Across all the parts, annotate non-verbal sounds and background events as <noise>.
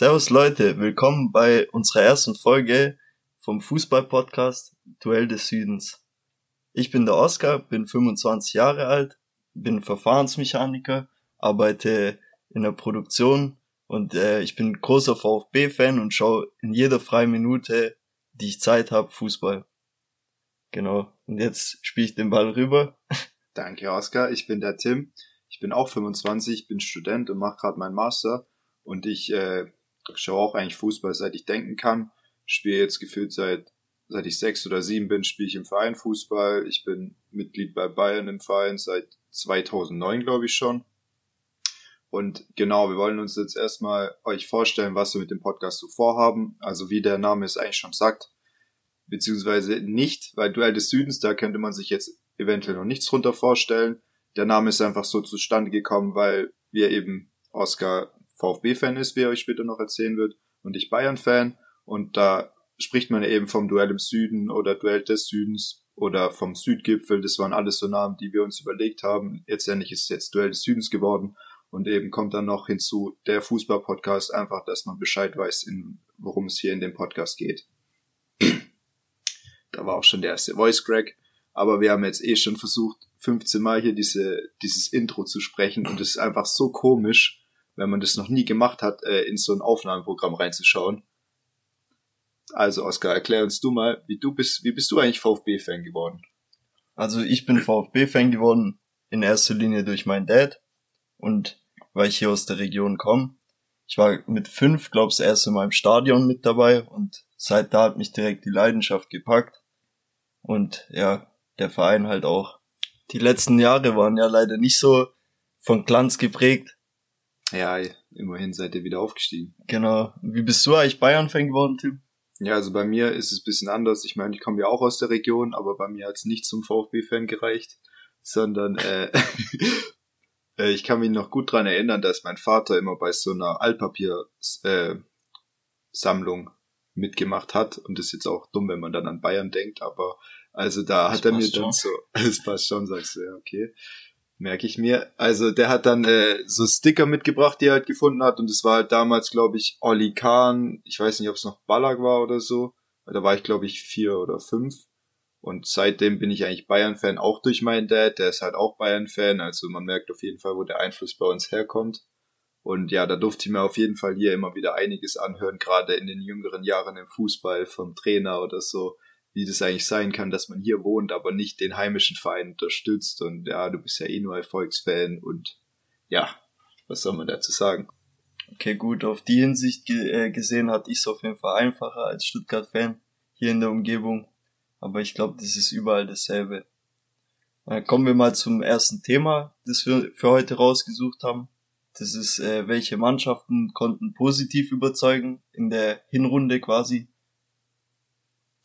Servus Leute, willkommen bei unserer ersten Folge vom Fußball-Podcast Duell des Südens. Ich bin der Oskar, bin 25 Jahre alt, bin Verfahrensmechaniker, arbeite in der Produktion und äh, ich bin großer VfB-Fan und schaue in jeder freien Minute, die ich Zeit habe, Fußball. Genau. Und jetzt spiele ich den Ball rüber. <laughs> Danke, Oskar. Ich bin der Tim. Ich bin auch 25, bin Student und mache gerade meinen Master. Und ich äh, schaue auch eigentlich Fußball, seit ich denken kann. Spiele jetzt gefühlt seit seit ich sechs oder sieben bin, spiele ich im Verein Fußball. Ich bin Mitglied bei Bayern im Verein seit 2009, glaube ich schon. Und genau, wir wollen uns jetzt erstmal euch vorstellen, was wir mit dem Podcast so vorhaben. Also wie der Name es eigentlich schon sagt, beziehungsweise nicht, weil Duell des Südens, da könnte man sich jetzt eventuell noch nichts drunter vorstellen. Der Name ist einfach so zustande gekommen, weil wir eben Oscar VfB-Fan ist, wie er euch später noch erzählen wird, und ich Bayern-Fan. Und da spricht man eben vom Duell im Süden oder Duell des Südens oder vom Südgipfel. Das waren alles so Namen, die wir uns überlegt haben. Letztendlich ist es jetzt Duell des Südens geworden. Und eben kommt dann noch hinzu der Fußball-Podcast, einfach, dass man Bescheid weiß, in, worum es hier in dem Podcast geht. <clears throat> da war auch schon der erste Voice Crack. Aber wir haben jetzt eh schon versucht, 15 Mal hier diese, dieses Intro zu sprechen und es ist einfach so komisch, wenn man das noch nie gemacht hat, äh, in so ein Aufnahmeprogramm reinzuschauen. Also Oskar, erklär uns du mal, wie du bist, wie bist du eigentlich VfB-Fan geworden? Also ich bin VfB-Fan geworden in erster Linie durch meinen Dad und weil ich hier aus der Region komme. Ich war mit fünf, glaub's, erst in meinem Stadion mit dabei und seit da hat mich direkt die Leidenschaft gepackt. Und ja, der Verein halt auch. Die letzten Jahre waren ja leider nicht so von Glanz geprägt. Ja, immerhin seid ihr wieder aufgestiegen. Genau. Wie bist du eigentlich Bayern-Fan geworden, Tim? Ja, also bei mir ist es bisschen anders. Ich meine, ich komme ja auch aus der Region, aber bei mir hat es nicht zum VfB-Fan gereicht, sondern äh, <laughs> äh, ich kann mich noch gut dran erinnern, dass mein Vater immer bei so einer Altpapier-Sammlung äh, mitgemacht hat. Und das ist jetzt auch dumm, wenn man dann an Bayern denkt, aber also da das hat er mir dann so, <laughs> es passt schon, sagst du, ja, okay merke ich mir. Also der hat dann äh, so Sticker mitgebracht, die er halt gefunden hat. Und es war halt damals, glaube ich, Olli Kahn. Ich weiß nicht, ob es noch Ballack war oder so. Da war ich, glaube ich, vier oder fünf. Und seitdem bin ich eigentlich Bayern-Fan, auch durch meinen Dad. Der ist halt auch Bayern-Fan. Also man merkt auf jeden Fall, wo der Einfluss bei uns herkommt. Und ja, da durfte ich mir auf jeden Fall hier immer wieder einiges anhören, gerade in den jüngeren Jahren im Fußball vom Trainer oder so wie das eigentlich sein kann, dass man hier wohnt, aber nicht den heimischen Verein unterstützt. Und ja, du bist ja eh nur Erfolgsfan und ja, was soll man dazu sagen? Okay, gut, auf die Hinsicht äh, gesehen hatte ich es auf jeden Fall einfacher als Stuttgart-Fan hier in der Umgebung. Aber ich glaube, das ist überall dasselbe. Äh, kommen wir mal zum ersten Thema, das wir für heute rausgesucht haben. Das ist, äh, welche Mannschaften konnten positiv überzeugen in der Hinrunde quasi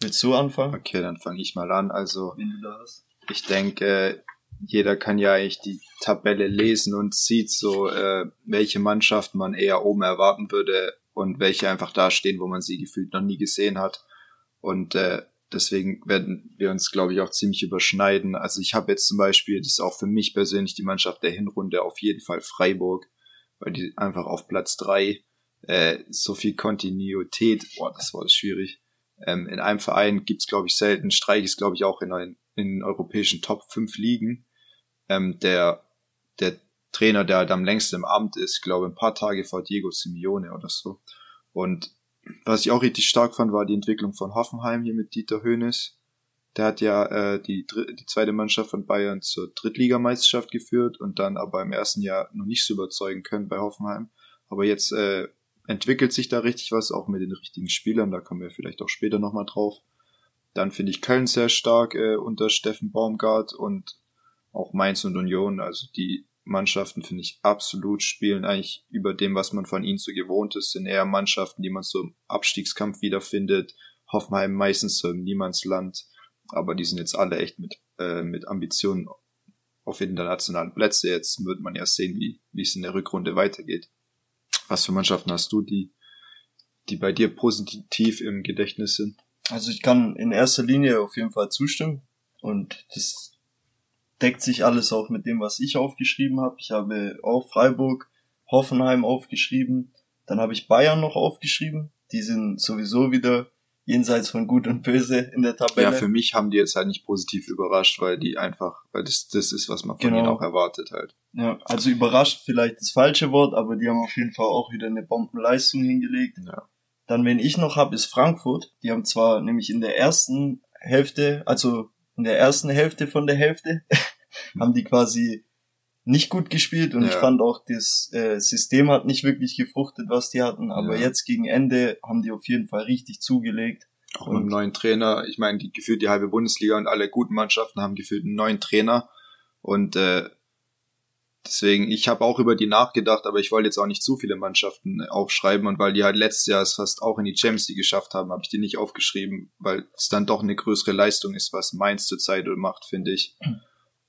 Willst du anfangen? Okay, dann fange ich mal an. Also, ich denke, jeder kann ja eigentlich die Tabelle lesen und sieht so, äh, welche Mannschaft man eher oben erwarten würde und welche einfach da stehen, wo man sie gefühlt noch nie gesehen hat. Und äh, deswegen werden wir uns, glaube ich, auch ziemlich überschneiden. Also ich habe jetzt zum Beispiel, das ist auch für mich persönlich die Mannschaft der Hinrunde auf jeden Fall Freiburg, weil die einfach auf Platz drei äh, so viel Kontinuität, boah, das war schwierig, ähm, in einem Verein gibt's glaube ich, selten. Streich ist, glaube ich, auch in, ein, in europäischen Top 5 Ligen. Ähm, der, der Trainer, der halt am längsten im Amt ist, glaube ein paar Tage vor Diego Simeone oder so. Und was ich auch richtig stark fand, war die Entwicklung von Hoffenheim hier mit Dieter Höhnes. Der hat ja äh, die, die zweite Mannschaft von Bayern zur Drittligameisterschaft geführt und dann aber im ersten Jahr noch nicht so überzeugen können bei Hoffenheim. Aber jetzt äh, entwickelt sich da richtig was, auch mit den richtigen Spielern, da kommen wir vielleicht auch später nochmal drauf. Dann finde ich Köln sehr stark äh, unter Steffen Baumgart und auch Mainz und Union, also die Mannschaften finde ich absolut spielen eigentlich über dem, was man von ihnen so gewohnt ist, sind eher Mannschaften, die man so im Abstiegskampf wiederfindet. Hoffenheim meistens so im Niemandsland, aber die sind jetzt alle echt mit, äh, mit Ambitionen auf internationalen Plätze. Jetzt wird man ja sehen, wie, wie es in der Rückrunde weitergeht. Was für Mannschaften hast du, die, die bei dir positiv im Gedächtnis sind? Also ich kann in erster Linie auf jeden Fall zustimmen und das deckt sich alles auch mit dem, was ich aufgeschrieben habe. Ich habe auch Freiburg, Hoffenheim aufgeschrieben, Dann habe ich Bayern noch aufgeschrieben. Die sind sowieso wieder jenseits von Gut und Böse in der Tabelle. Ja, für mich haben die jetzt halt nicht positiv überrascht, weil die einfach, weil das, das ist, was man von genau. ihnen auch erwartet halt. Ja, also überrascht vielleicht das falsche Wort, aber die haben auf jeden Fall auch wieder eine Bombenleistung hingelegt. Ja. Dann, wen ich noch habe, ist Frankfurt. Die haben zwar nämlich in der ersten Hälfte, also in der ersten Hälfte von der Hälfte, <laughs> haben die quasi nicht gut gespielt und ja. ich fand auch das äh, System hat nicht wirklich gefruchtet, was die hatten, aber ja. jetzt gegen Ende haben die auf jeden Fall richtig zugelegt. Auch mit einem neuen Trainer, ich meine, die gefühlt die halbe Bundesliga und alle guten Mannschaften haben gefühlt einen neuen Trainer und äh, deswegen, ich habe auch über die nachgedacht, aber ich wollte jetzt auch nicht zu viele Mannschaften aufschreiben und weil die halt letztes Jahr es fast auch in die Champions League geschafft haben, habe ich die nicht aufgeschrieben, weil es dann doch eine größere Leistung ist, was Mainz zurzeit macht, finde ich.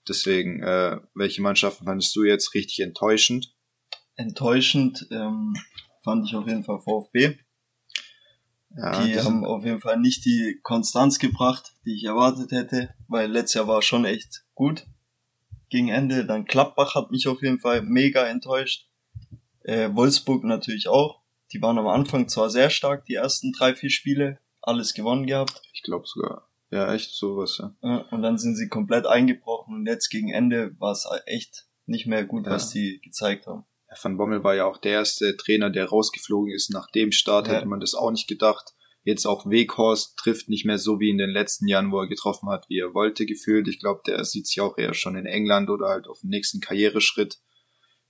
Deswegen, äh, welche Mannschaften fandest du jetzt richtig enttäuschend? Enttäuschend ähm, fand ich auf jeden Fall VfB. Ja, die haben auf jeden Fall nicht die Konstanz gebracht, die ich erwartet hätte, weil letztes Jahr war schon echt gut gegen Ende. Dann Klappbach hat mich auf jeden Fall mega enttäuscht. Äh, Wolfsburg natürlich auch. Die waren am Anfang zwar sehr stark, die ersten drei, vier Spiele, alles gewonnen gehabt. Ich glaube sogar ja, echt sowas, ja. Und dann sind sie komplett eingebrochen und jetzt gegen Ende war es echt nicht mehr gut, ja. was die gezeigt haben. Ja, Van Bommel war ja auch der erste Trainer, der rausgeflogen ist. Nach dem Start ja. hätte man das auch nicht gedacht. Jetzt auch Weghorst trifft nicht mehr so wie in den letzten Jahren, wo er getroffen hat, wie er wollte, gefühlt. Ich glaube, der sieht sich auch eher schon in England oder halt auf dem nächsten Karriereschritt.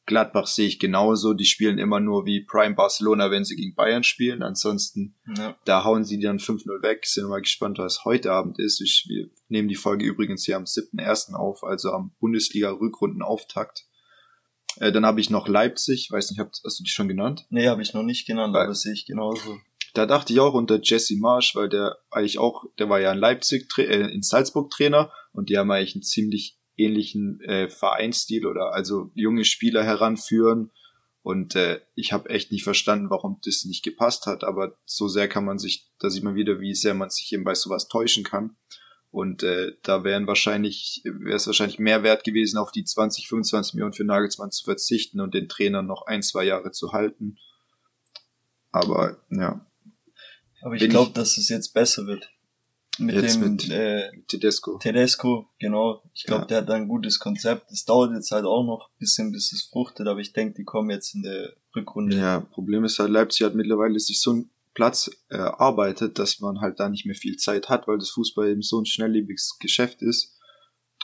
Gladbach sehe ich genauso. Die spielen immer nur wie Prime Barcelona, wenn sie gegen Bayern spielen. Ansonsten, ja. da hauen sie dann 5-0 weg. Sind mal gespannt, was heute Abend ist. Ich, wir nehmen die Folge übrigens hier am 7.1. auf, also am Bundesliga-Rückrundenauftakt. Äh, dann habe ich noch Leipzig. Weiß nicht, hast du die schon genannt? Nee, habe ich noch nicht genannt, weil, aber sehe ich genauso. Da dachte ich auch unter Jesse Marsch, weil der eigentlich auch, der war ja in Leipzig, äh, in Salzburg Trainer und die haben eigentlich einen ziemlich ähnlichen äh, Vereinsstil oder also junge Spieler heranführen. Und äh, ich habe echt nicht verstanden, warum das nicht gepasst hat. Aber so sehr kann man sich, da sieht man wieder, wie sehr man sich eben bei sowas täuschen kann. Und äh, da wären wahrscheinlich, wäre es wahrscheinlich mehr wert gewesen, auf die 20, 25 Millionen für Nagelsmann zu verzichten und den Trainer noch ein, zwei Jahre zu halten. Aber ja. Aber ich glaube, dass es jetzt besser wird mit jetzt dem mit, äh, Tedesco. Tedesco, genau. Ich glaube, ja. der hat ein gutes Konzept. Es dauert jetzt halt auch noch ein bisschen, bis es fruchtet, aber ich denke, die kommen jetzt in der Rückrunde. Ja, Problem ist halt, Leipzig hat mittlerweile sich so einen Platz erarbeitet, dass man halt da nicht mehr viel Zeit hat, weil das Fußball eben so ein schnelllebiges Geschäft ist.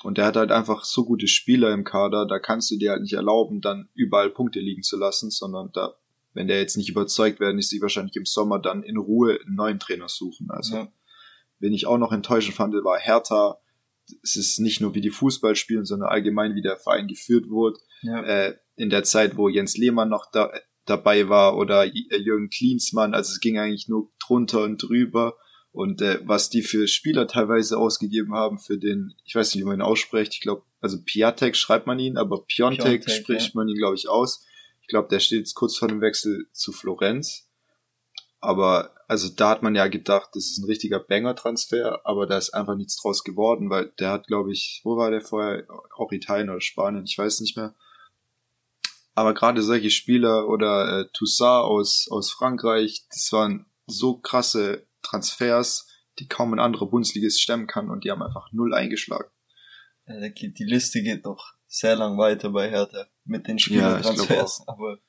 Und der hat halt einfach so gute Spieler im Kader, da kannst du dir halt nicht erlauben, dann überall Punkte liegen zu lassen, sondern da, wenn der jetzt nicht überzeugt werden, ist sie wahrscheinlich im Sommer dann in Ruhe einen neuen Trainer suchen. Also ja Wen ich auch noch enttäuschend fand, war Hertha. Es ist nicht nur wie die Fußball spielen, sondern allgemein wie der Verein geführt wurde. Ja. Äh, in der Zeit, wo Jens Lehmann noch da, dabei war oder äh, Jürgen Klinsmann. Also es ging eigentlich nur drunter und drüber. Und äh, was die für Spieler teilweise ausgegeben haben für den, ich weiß nicht, wie man ihn ausspricht, ich glaube, also Piatek schreibt man ihn, aber Piontek, Piontek spricht ja. man ihn, glaube ich, aus. Ich glaube, der steht jetzt kurz vor dem Wechsel zu Florenz. Aber also da hat man ja gedacht, das ist ein richtiger Banger-Transfer, aber da ist einfach nichts draus geworden, weil der hat, glaube ich, wo war der vorher? Auch Italien oder Spanien, ich weiß nicht mehr. Aber gerade solche Spieler oder äh, Toussaint aus, aus Frankreich, das waren so krasse Transfers, die kaum ein anderer Bundesligist stemmen kann und die haben einfach null eingeschlagen. Die Liste geht noch sehr lang weiter bei Hertha mit den Spielertransfers, ja, aber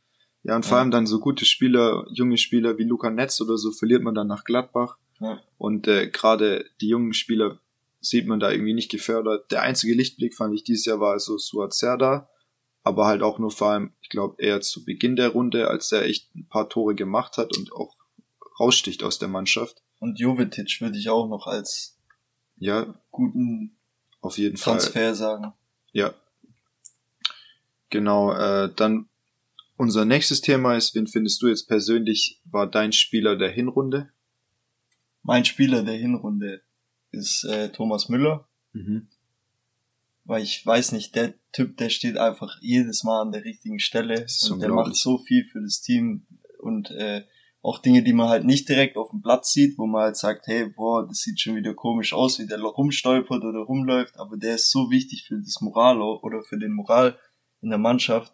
ja, und vor allem dann so gute Spieler, junge Spieler wie Luca Netz oder so, verliert man dann nach Gladbach. Ja. Und äh, gerade die jungen Spieler sieht man da irgendwie nicht gefördert. Der einzige Lichtblick fand ich dieses Jahr war also Suat Serda, aber halt auch nur vor allem, ich glaube, eher zu Beginn der Runde, als er echt ein paar Tore gemacht hat und auch raussticht aus der Mannschaft. Und Jovetic würde ich auch noch als ja guten auf jeden Transfer Fall. sagen. Ja. Genau, äh, dann unser nächstes Thema ist, wen findest du jetzt persönlich war dein Spieler der Hinrunde? Mein Spieler der Hinrunde ist äh, Thomas Müller. Mhm. Weil ich weiß nicht, der Typ, der steht einfach jedes Mal an der richtigen Stelle und der macht so viel für das Team und äh, auch Dinge, die man halt nicht direkt auf dem Platz sieht, wo man halt sagt, hey, boah, das sieht schon wieder komisch aus, wie der rumstolpert oder rumläuft, aber der ist so wichtig für das Moral oder für den Moral in der Mannschaft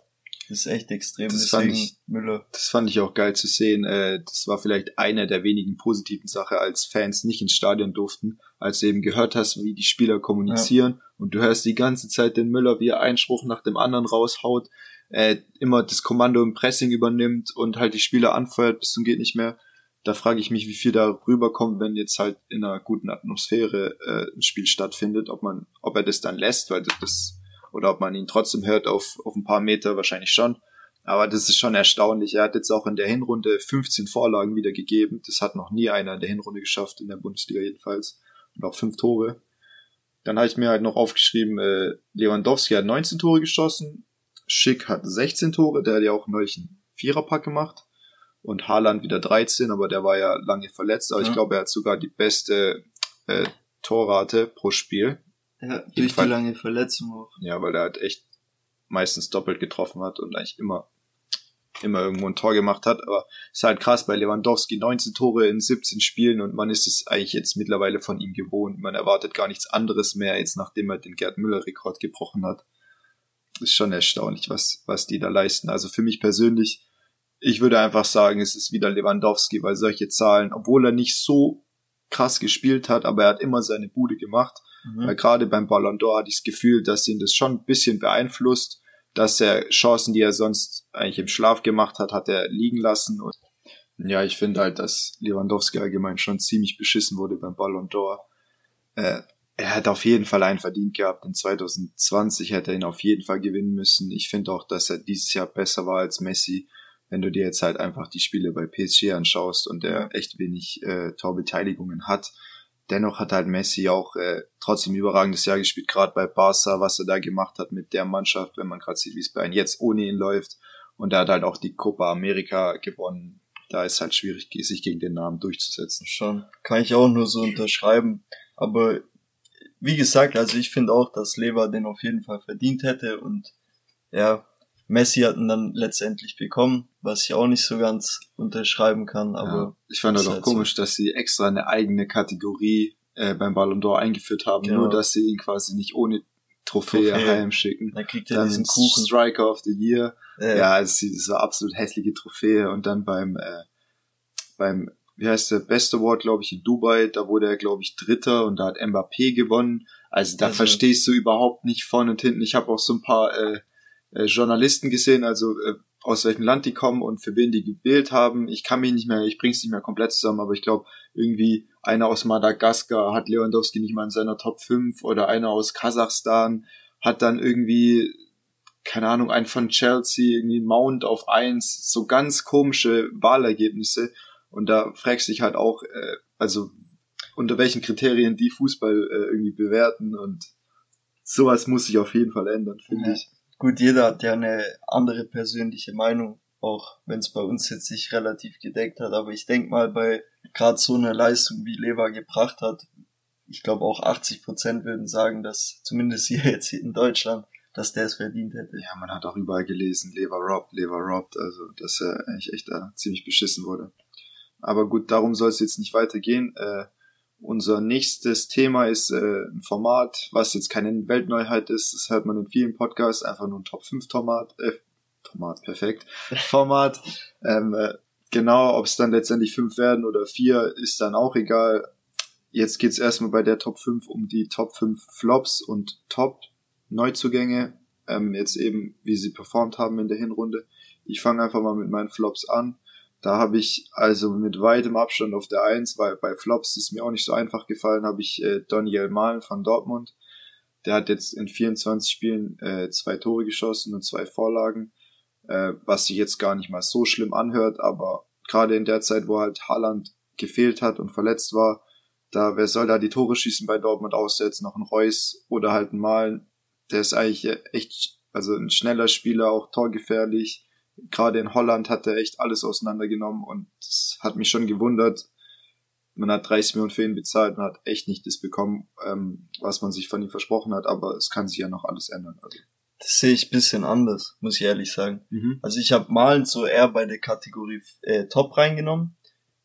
Das ist echt extrem. Das fand, ich, Müller. das fand ich auch geil zu sehen. Äh, das war vielleicht eine der wenigen positiven Sachen, als Fans nicht ins Stadion durften, als du eben gehört hast, wie die Spieler kommunizieren ja. und du hörst die ganze Zeit den Müller, wie er einen Spruch nach dem anderen raushaut, äh, immer das Kommando im Pressing übernimmt und halt die Spieler anfeuert bis zum geht nicht mehr. Da frage ich mich, wie viel da rüberkommt, wenn jetzt halt in einer guten Atmosphäre äh, ein Spiel stattfindet, ob man, ob er das dann lässt, weil das oder ob man ihn trotzdem hört auf, auf ein paar Meter, wahrscheinlich schon. Aber das ist schon erstaunlich. Er hat jetzt auch in der Hinrunde 15 Vorlagen wieder gegeben. Das hat noch nie einer in der Hinrunde geschafft, in der Bundesliga jedenfalls. Und auch fünf Tore. Dann habe ich mir halt noch aufgeschrieben, äh, Lewandowski hat 19 Tore geschossen, Schick hat 16 Tore, der hat ja auch neulich einen Viererpack gemacht. Und Haaland wieder 13, aber der war ja lange verletzt. Aber ja. ich glaube, er hat sogar die beste äh, Torrate pro Spiel. Ja, durch die lange Verletzung auch. Ja, weil er halt echt meistens doppelt getroffen hat und eigentlich immer immer irgendwo ein Tor gemacht hat, aber ist halt krass bei Lewandowski 19 Tore in 17 Spielen und man ist es eigentlich jetzt mittlerweile von ihm gewohnt. Man erwartet gar nichts anderes mehr, jetzt nachdem er den Gerd Müller Rekord gebrochen hat. Ist schon erstaunlich, was was die da leisten. Also für mich persönlich, ich würde einfach sagen, es ist wieder Lewandowski, weil solche Zahlen, obwohl er nicht so krass gespielt hat, aber er hat immer seine Bude gemacht Mhm. Weil gerade beim Ballon d'Or hatte ich das Gefühl, dass ihn das schon ein bisschen beeinflusst, dass er Chancen, die er sonst eigentlich im Schlaf gemacht hat, hat er liegen lassen. Und ja, ich finde halt, dass Lewandowski allgemein schon ziemlich beschissen wurde beim Ballon d'Or. Äh, er hat auf jeden Fall einen verdient gehabt. In 2020 hätte er ihn auf jeden Fall gewinnen müssen. Ich finde auch, dass er dieses Jahr besser war als Messi. Wenn du dir jetzt halt einfach die Spiele bei PSG anschaust und er echt wenig äh, Torbeteiligungen hat, dennoch hat halt Messi auch äh, trotzdem überragendes Jahr gespielt, gerade bei Barca, was er da gemacht hat mit der Mannschaft, wenn man gerade sieht, wie es bei ihm jetzt ohne ihn läuft. Und er hat halt auch die Copa America gewonnen. Da ist halt schwierig, sich gegen den Namen durchzusetzen. Schon. Kann ich auch nur so unterschreiben. Aber wie gesagt, also ich finde auch, dass Lever den auf jeden Fall verdient hätte und ja, Messi hat ihn dann letztendlich bekommen, was ich auch nicht so ganz unterschreiben kann, aber. Ja, ich fand das auch halt komisch, so. dass sie extra eine eigene Kategorie äh, beim Ballon d'Or eingeführt haben, genau. nur dass sie ihn quasi nicht ohne Trophäe, Trophäe. heimschicken. Dann kriegt er dann diesen Kuchen. Striker of the Year. Ja, ja das, das war absolut hässliche Trophäe und dann beim, äh, beim, wie heißt der, Best Award, glaube ich, in Dubai, da wurde er, glaube ich, Dritter und da hat Mbappé gewonnen. Also da also, verstehst du überhaupt nicht vorne und hinten. Ich habe auch so ein paar äh, äh, Journalisten gesehen, also äh, aus welchem Land die kommen und für wen die gewählt haben. Ich kann mich nicht mehr, ich bring's nicht mehr komplett zusammen, aber ich glaube, irgendwie einer aus Madagaskar hat Lewandowski nicht mal in seiner Top 5 oder einer aus Kasachstan hat dann irgendwie, keine Ahnung, ein von Chelsea, irgendwie Mount auf 1, so ganz komische Wahlergebnisse. Und da fragst du dich halt auch, äh, also unter welchen Kriterien die Fußball äh, irgendwie bewerten und sowas muss sich auf jeden Fall ändern, finde ja. ich gut, jeder hat ja eine andere persönliche Meinung, auch wenn es bei uns jetzt sich relativ gedeckt hat. Aber ich denk mal, bei gerade so einer Leistung, wie Lever gebracht hat, ich glaube auch 80 Prozent würden sagen, dass zumindest hier <laughs> jetzt in Deutschland, dass der es verdient hätte. Ja, man hat auch überall gelesen, Lever robbt, Lever robbt, also dass er eigentlich echt da ziemlich beschissen wurde. Aber gut, darum soll es jetzt nicht weitergehen. Äh, unser nächstes Thema ist äh, ein Format, was jetzt keine Weltneuheit ist. Das hört man in vielen Podcasts, einfach nur ein Top 5 Tomat, äh, Tomat, perfekt, <laughs> Format. Ähm, äh, genau, ob es dann letztendlich fünf werden oder vier, ist dann auch egal. Jetzt geht's erstmal bei der Top 5 um die Top 5 Flops und Top Neuzugänge. Ähm, jetzt eben, wie sie performt haben in der Hinrunde. Ich fange einfach mal mit meinen Flops an. Da habe ich also mit weitem Abstand auf der Eins, weil bei Flops ist mir auch nicht so einfach gefallen, habe ich äh, Daniel Mahlen von Dortmund. Der hat jetzt in 24 Spielen äh, zwei Tore geschossen und zwei Vorlagen, äh, was sich jetzt gar nicht mal so schlimm anhört, aber gerade in der Zeit, wo halt Haaland gefehlt hat und verletzt war, da wer soll da die Tore schießen bei Dortmund aussetzen, noch ein Reus oder halt ein Malen, der ist eigentlich echt, also ein schneller Spieler, auch torgefährlich, gerade in Holland hat er echt alles auseinandergenommen und das hat mich schon gewundert. Man hat 30 Millionen für ihn bezahlt und hat echt nicht das bekommen, ähm, was man sich von ihm versprochen hat, aber es kann sich ja noch alles ändern. Also. Das sehe ich bisschen anders, muss ich ehrlich sagen. Mhm. Also ich habe Malen so eher bei der Kategorie äh, Top reingenommen.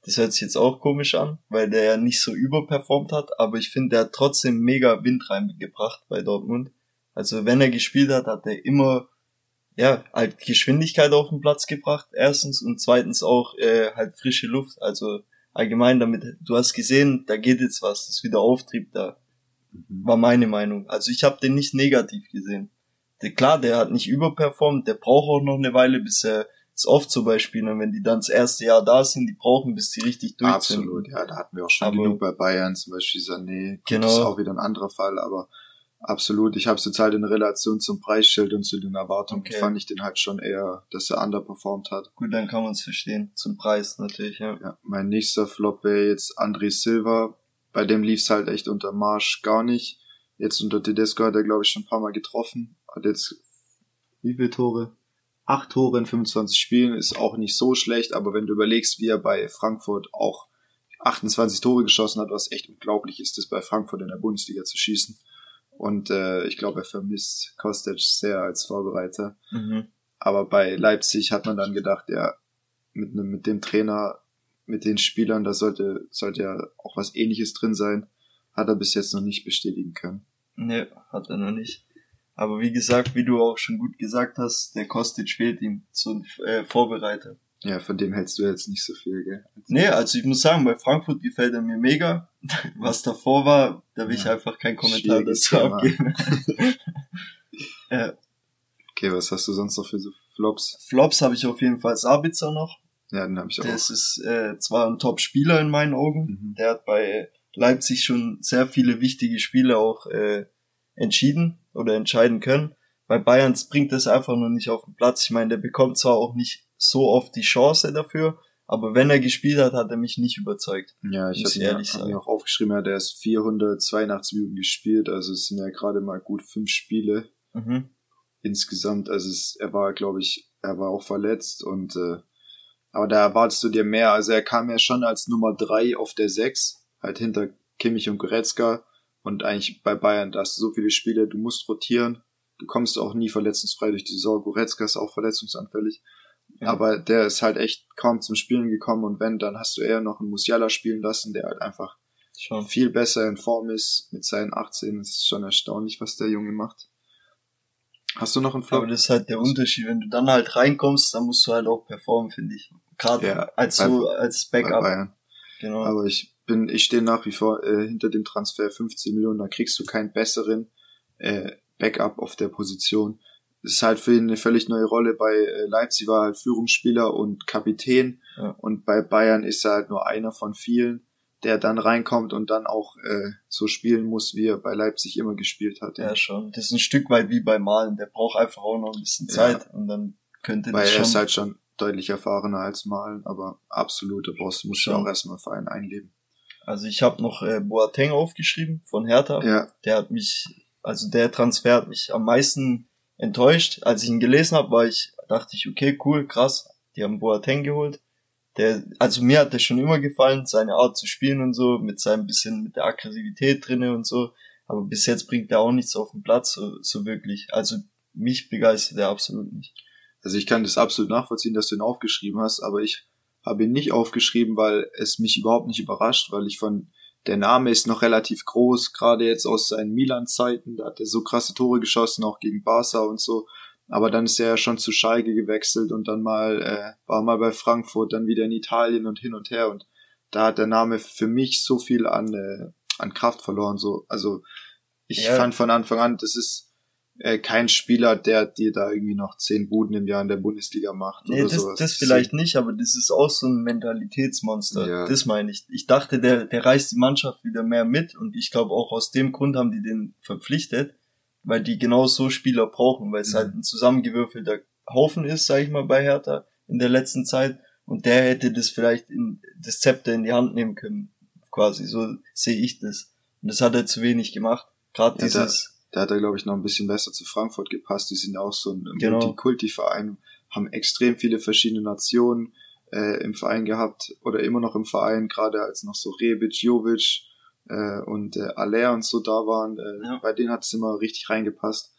Das hört sich jetzt auch komisch an, weil der ja nicht so überperformt hat, aber ich finde, der hat trotzdem mega Wind reingebracht bei Dortmund. Also wenn er gespielt hat, hat er immer ja, halt Geschwindigkeit auf den Platz gebracht, erstens, und zweitens auch äh, halt frische Luft. Also allgemein damit, du hast gesehen, da geht jetzt was, das ist wieder Auftrieb da. Mhm. War meine Meinung. Also ich habe den nicht negativ gesehen. Der, klar, der hat nicht überperformt, der braucht auch noch eine Weile, bis er ist oft so bei Spielern, wenn die dann das erste Jahr da sind, die brauchen, bis die richtig durch sind. Absolut, ja, da hatten wir auch schon aber, genug bei Bayern, zum Beispiel Sané, genau. das ist auch wieder ein anderer Fall, aber absolut, ich habe es jetzt halt in Relation zum Preisschild und zu den Erwartungen, okay. fand ich den halt schon eher, dass er underperformed hat. Gut, dann kann man es verstehen, zum Preis natürlich, ja. ja mein nächster Flop wäre jetzt André Silva, bei dem lief es halt echt unter Marsch gar nicht. Jetzt unter Tedesco hat er, glaube ich, schon ein paar Mal getroffen. Hat jetzt wie viele Tore? Acht Tore in 25 Spielen ist auch nicht so schlecht, aber wenn du überlegst, wie er bei Frankfurt auch 28 Tore geschossen hat, was echt unglaublich ist, das bei Frankfurt in der Bundesliga zu schießen. Und äh, ich glaube, er vermisst Kostic sehr als Vorbereiter. Mhm. Aber bei Leipzig hat man dann gedacht, ja, mit, ne, mit dem Trainer, mit den Spielern, da sollte, sollte ja auch was ähnliches drin sein. Hat er bis jetzt noch nicht bestätigen können. Nee, hat er noch nicht. Aber wie gesagt, wie du auch schon gut gesagt hast, der Kostic fehlt ihm zum äh, Vorbereiter. Ja, von dem hältst du jetzt nicht so viel, gell? Nee, also ich muss sagen, bei Frankfurt gefällt er mir mega. Was davor war, da will ja, ich einfach keinen Kommentar dazu abgeben. ja. <laughs> Okay, was hast du sonst noch für so Flops? Flops habe ich auf jeden Fall Sabitzer noch. Ja, den habe ich auch. Das ist äh, zwar ein Top-Spieler in meinen Augen. Mhm. Der hat bei Leipzig schon sehr viele wichtige Spiele auch äh, entschieden oder entscheiden können. Bei Bayern bringt das einfach nur nicht auf den Platz. Ich meine, der bekommt zwar auch nicht so oft die Chance dafür, aber wenn er gespielt hat, hat er mich nicht überzeugt. Ja, ich habe ehrlich hab mir auch aufgeschrieben, der ist 482 Minuten gespielt, also es sind ja gerade mal gut fünf Spiele mhm. insgesamt. Also es, er war, glaube ich, er war auch verletzt und äh, aber da erwartest du dir mehr. Also er kam ja schon als Nummer drei auf der sechs, halt hinter Kimmich und Goretzka und eigentlich bei Bayern, da hast du so viele Spiele, du musst rotieren. Du kommst auch nie verletzungsfrei durch die Saison. Goretzka ist auch verletzungsanfällig. Ja. Aber der ist halt echt kaum zum Spielen gekommen und wenn, dann hast du eher noch einen Musiala spielen lassen, der halt einfach schon. viel besser in Form ist mit seinen 18. Das ist schon erstaunlich, was der Junge macht. Hast du noch einen Flop? Aber das ist halt der Unterschied. Wenn du dann halt reinkommst, dann musst du halt auch performen, finde ich. Gerade ja, als so, als Backup. Genau. Aber ich bin, ich stehe nach wie vor äh, hinter dem Transfer 15 Millionen, da kriegst du keinen besseren äh, Backup auf der Position. Das ist halt für ihn eine völlig neue Rolle. Bei äh, Leipzig war er halt Führungsspieler und Kapitän ja. und bei Bayern ist er halt nur einer von vielen, der dann reinkommt und dann auch äh, so spielen muss, wie er bei Leipzig immer gespielt hat. Ja, ja schon. Das ist ein Stück weit wie bei Malen. Der braucht einfach auch noch ein bisschen Zeit ja. und dann könnte Weil das schon... er ist halt schon deutlich erfahrener als Malen, aber absolute Boss muss ja auch erstmal Verein einleben. Also ich habe noch äh, Boateng aufgeschrieben von Hertha. Ja. Der hat mich, also der Transfer hat mich am meisten enttäuscht. Als ich ihn gelesen habe, war ich, dachte ich, okay, cool, krass, die haben Boateng geholt. Der, also mir hat der schon immer gefallen, seine Art zu spielen und so, mit seinem bisschen, mit der Aggressivität drinne und so. Aber bis jetzt bringt er auch nichts auf den Platz, so, so wirklich. Also mich begeistert er absolut nicht. Also ich kann das absolut nachvollziehen, dass du ihn aufgeschrieben hast, aber ich habe ihn nicht aufgeschrieben, weil es mich überhaupt nicht überrascht, weil ich von der Name ist noch relativ groß, gerade jetzt aus seinen Milan-Zeiten, da hat er so krasse Tore geschossen, auch gegen Barca und so. Aber dann ist er ja schon zu Schalke gewechselt und dann mal äh, war mal bei Frankfurt, dann wieder in Italien und hin und her und da hat der Name für mich so viel an äh, an Kraft verloren. So, also ich ja. fand von Anfang an, das ist äh, kein Spieler, der dir da irgendwie noch zehn Buden im Jahr in der Bundesliga macht. Nee, oder das, sowas. das vielleicht nicht, aber das ist auch so ein Mentalitätsmonster. Ja. Das meine ich. Ich dachte, der, der reißt die Mannschaft wieder mehr mit und ich glaube auch aus dem Grund haben die den verpflichtet, weil die genau so Spieler brauchen, weil es mhm. halt ein zusammengewürfelter Haufen ist, sag ich mal, bei Hertha in der letzten Zeit und der hätte das vielleicht in das Zepter in die Hand nehmen können, quasi, so sehe ich das. Und das hat er zu wenig gemacht. Gerade ja, dieses da hat er, glaube ich, noch ein bisschen besser zu Frankfurt gepasst. Die sind auch so ein genau. Multikulti-Verein, haben extrem viele verschiedene Nationen äh, im Verein gehabt oder immer noch im Verein, gerade als noch so Rebic, Jovic äh, und äh, Aller und so da waren. Äh, ja. Bei denen hat es immer richtig reingepasst.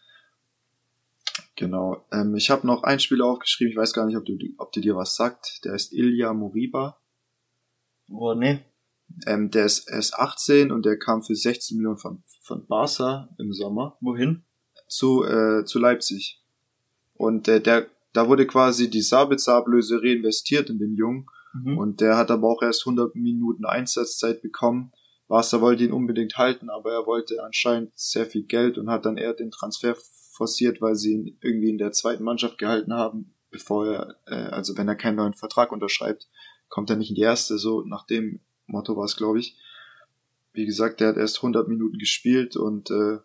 Genau. Ähm, ich habe noch ein Spieler aufgeschrieben, ich weiß gar nicht, ob, du, ob der dir was sagt. Der ist Ilya Moriba. Boah, nee. Ähm, der ist erst 18 und der kam für 16 Millionen von, von Barca im Sommer. Wohin? Zu, äh, zu Leipzig. Und äh, der, da wurde quasi die Sabitzer-Ablöse reinvestiert in den Jungen. Mhm. Und der hat aber auch erst 100 Minuten Einsatzzeit bekommen. Barca wollte ihn unbedingt halten, aber er wollte anscheinend sehr viel Geld und hat dann eher den Transfer forciert, weil sie ihn irgendwie in der zweiten Mannschaft gehalten haben, bevor er, äh, also wenn er keinen neuen Vertrag unterschreibt, kommt er nicht in die erste, so nach dem Motto war es, glaube ich. Wie gesagt, der hat erst 100 Minuten gespielt und äh,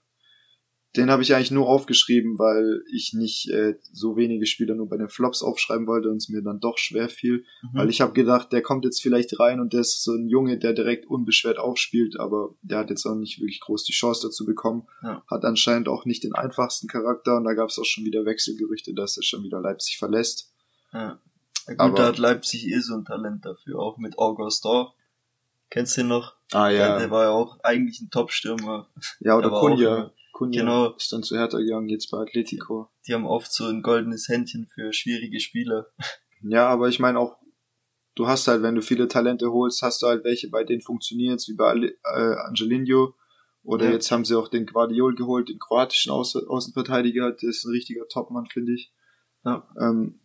den habe ich eigentlich nur aufgeschrieben, weil ich nicht äh, so wenige Spieler nur bei den Flops aufschreiben wollte und es mir dann doch schwer fiel. Mhm. Weil ich habe gedacht, der kommt jetzt vielleicht rein und der ist so ein Junge, der direkt unbeschwert aufspielt, aber der hat jetzt auch nicht wirklich groß die Chance dazu bekommen. Ja. Hat anscheinend auch nicht den einfachsten Charakter und da gab es auch schon wieder Wechselgerüchte, dass er schon wieder Leipzig verlässt. Ja. gut, aber, da hat Leipzig eh so ein Talent dafür, auch mit Augustin. Kennst du den noch? Ah ja. Der, war ja auch eigentlich ein Top-Stürmer. Ja, oder Kunja. Kunja genau. ist dann zu Hertha gegangen, jetzt bei Atletico. Die haben oft so ein goldenes Händchen für schwierige Spieler. Ja, aber ich meine auch, du hast halt, wenn du viele Talente holst, hast du halt welche, bei denen funktioniert's, wie bei äh, Angelino. Oder ja. jetzt haben sie auch den Guardiol geholt, den kroatischen Außen Außenverteidiger, der ist ein richtiger Topmann, finde ich. Ja. Ähm,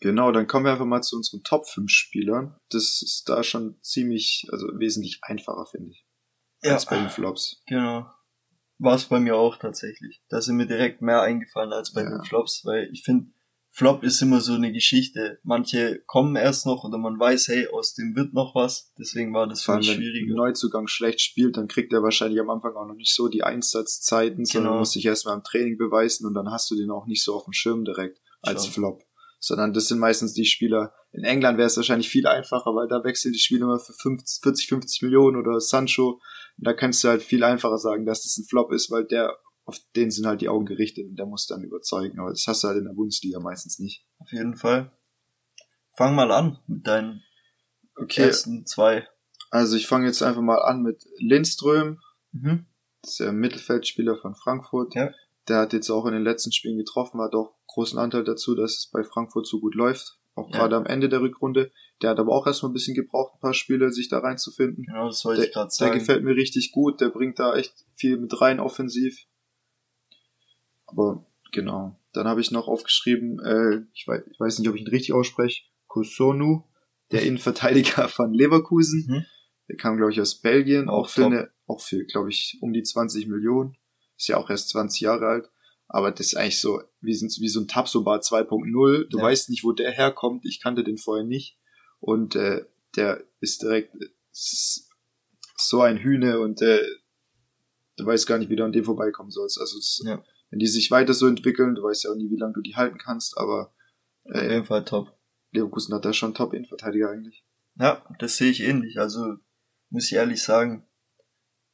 genau, dann kommen wir einfach mal zu unseren Top 5 Spielern. Das ist da schon ziemlich, also wesentlich einfacher, finde ich. Ja. Als bei den Flops. Genau war es bei mir auch tatsächlich. Da sind mir direkt mehr eingefallen als bei ja. den Flops, weil ich finde, Flop ist immer so eine Geschichte. Manche kommen erst noch oder man weiß, hey, aus dem wird noch was. Deswegen war das für mich schwierig. Wenn Neuzugang schlecht spielt, dann kriegt er wahrscheinlich am Anfang auch noch nicht so die Einsatzzeiten, genau. sondern muss sich erstmal im Training beweisen und dann hast du den auch nicht so auf dem Schirm direkt als Schau. Flop. Sondern das sind meistens die Spieler. In England wäre es wahrscheinlich viel einfacher, weil da wechseln die Spieler immer für 50, 40, 50 Millionen oder Sancho da kannst du halt viel einfacher sagen, dass das ein Flop ist, weil der, auf den sind halt die Augen gerichtet und der muss dann überzeugen. Aber das hast du halt in der Bundesliga meistens nicht. Auf jeden Fall. Fang mal an mit deinen okay. ersten zwei. Also ich fange jetzt einfach mal an mit Lindström. Mhm. Das ist der Mittelfeldspieler von Frankfurt. Ja. Der hat jetzt auch in den letzten Spielen getroffen, hat auch großen Anteil dazu, dass es bei Frankfurt so gut läuft. Auch ja. gerade am Ende der Rückrunde. Der hat aber auch erstmal ein bisschen gebraucht, ein paar Spiele, sich da reinzufinden. Genau, das wollte der, ich gerade sagen. Der gefällt mir richtig gut, der bringt da echt viel mit rein offensiv. Aber genau. Dann habe ich noch aufgeschrieben, äh, ich, weiß, ich weiß nicht, ob ich ihn richtig ausspreche, Kusonu, der Innenverteidiger <laughs> von Leverkusen. Mhm. Der kam, glaube ich, aus Belgien, auch, auch für eine, auch für, glaube ich, um die 20 Millionen. Ist ja auch erst 20 Jahre alt. Aber das ist eigentlich so, wie, wie so ein Tapsoba 2.0. Du ja. weißt nicht, wo der herkommt. Ich kannte den vorher nicht und äh, der ist direkt ist so ein Hühne und äh, du weißt gar nicht, wie du an dem vorbeikommen sollst. Also es, ja. wenn die sich weiter so entwickeln, du weißt ja auch nie, wie lange du die halten kannst, aber äh, auf jeden Fall top. Leverkusen hat da schon top Innenverteidiger eigentlich. Ja, das sehe ich ähnlich. Also muss ich ehrlich sagen,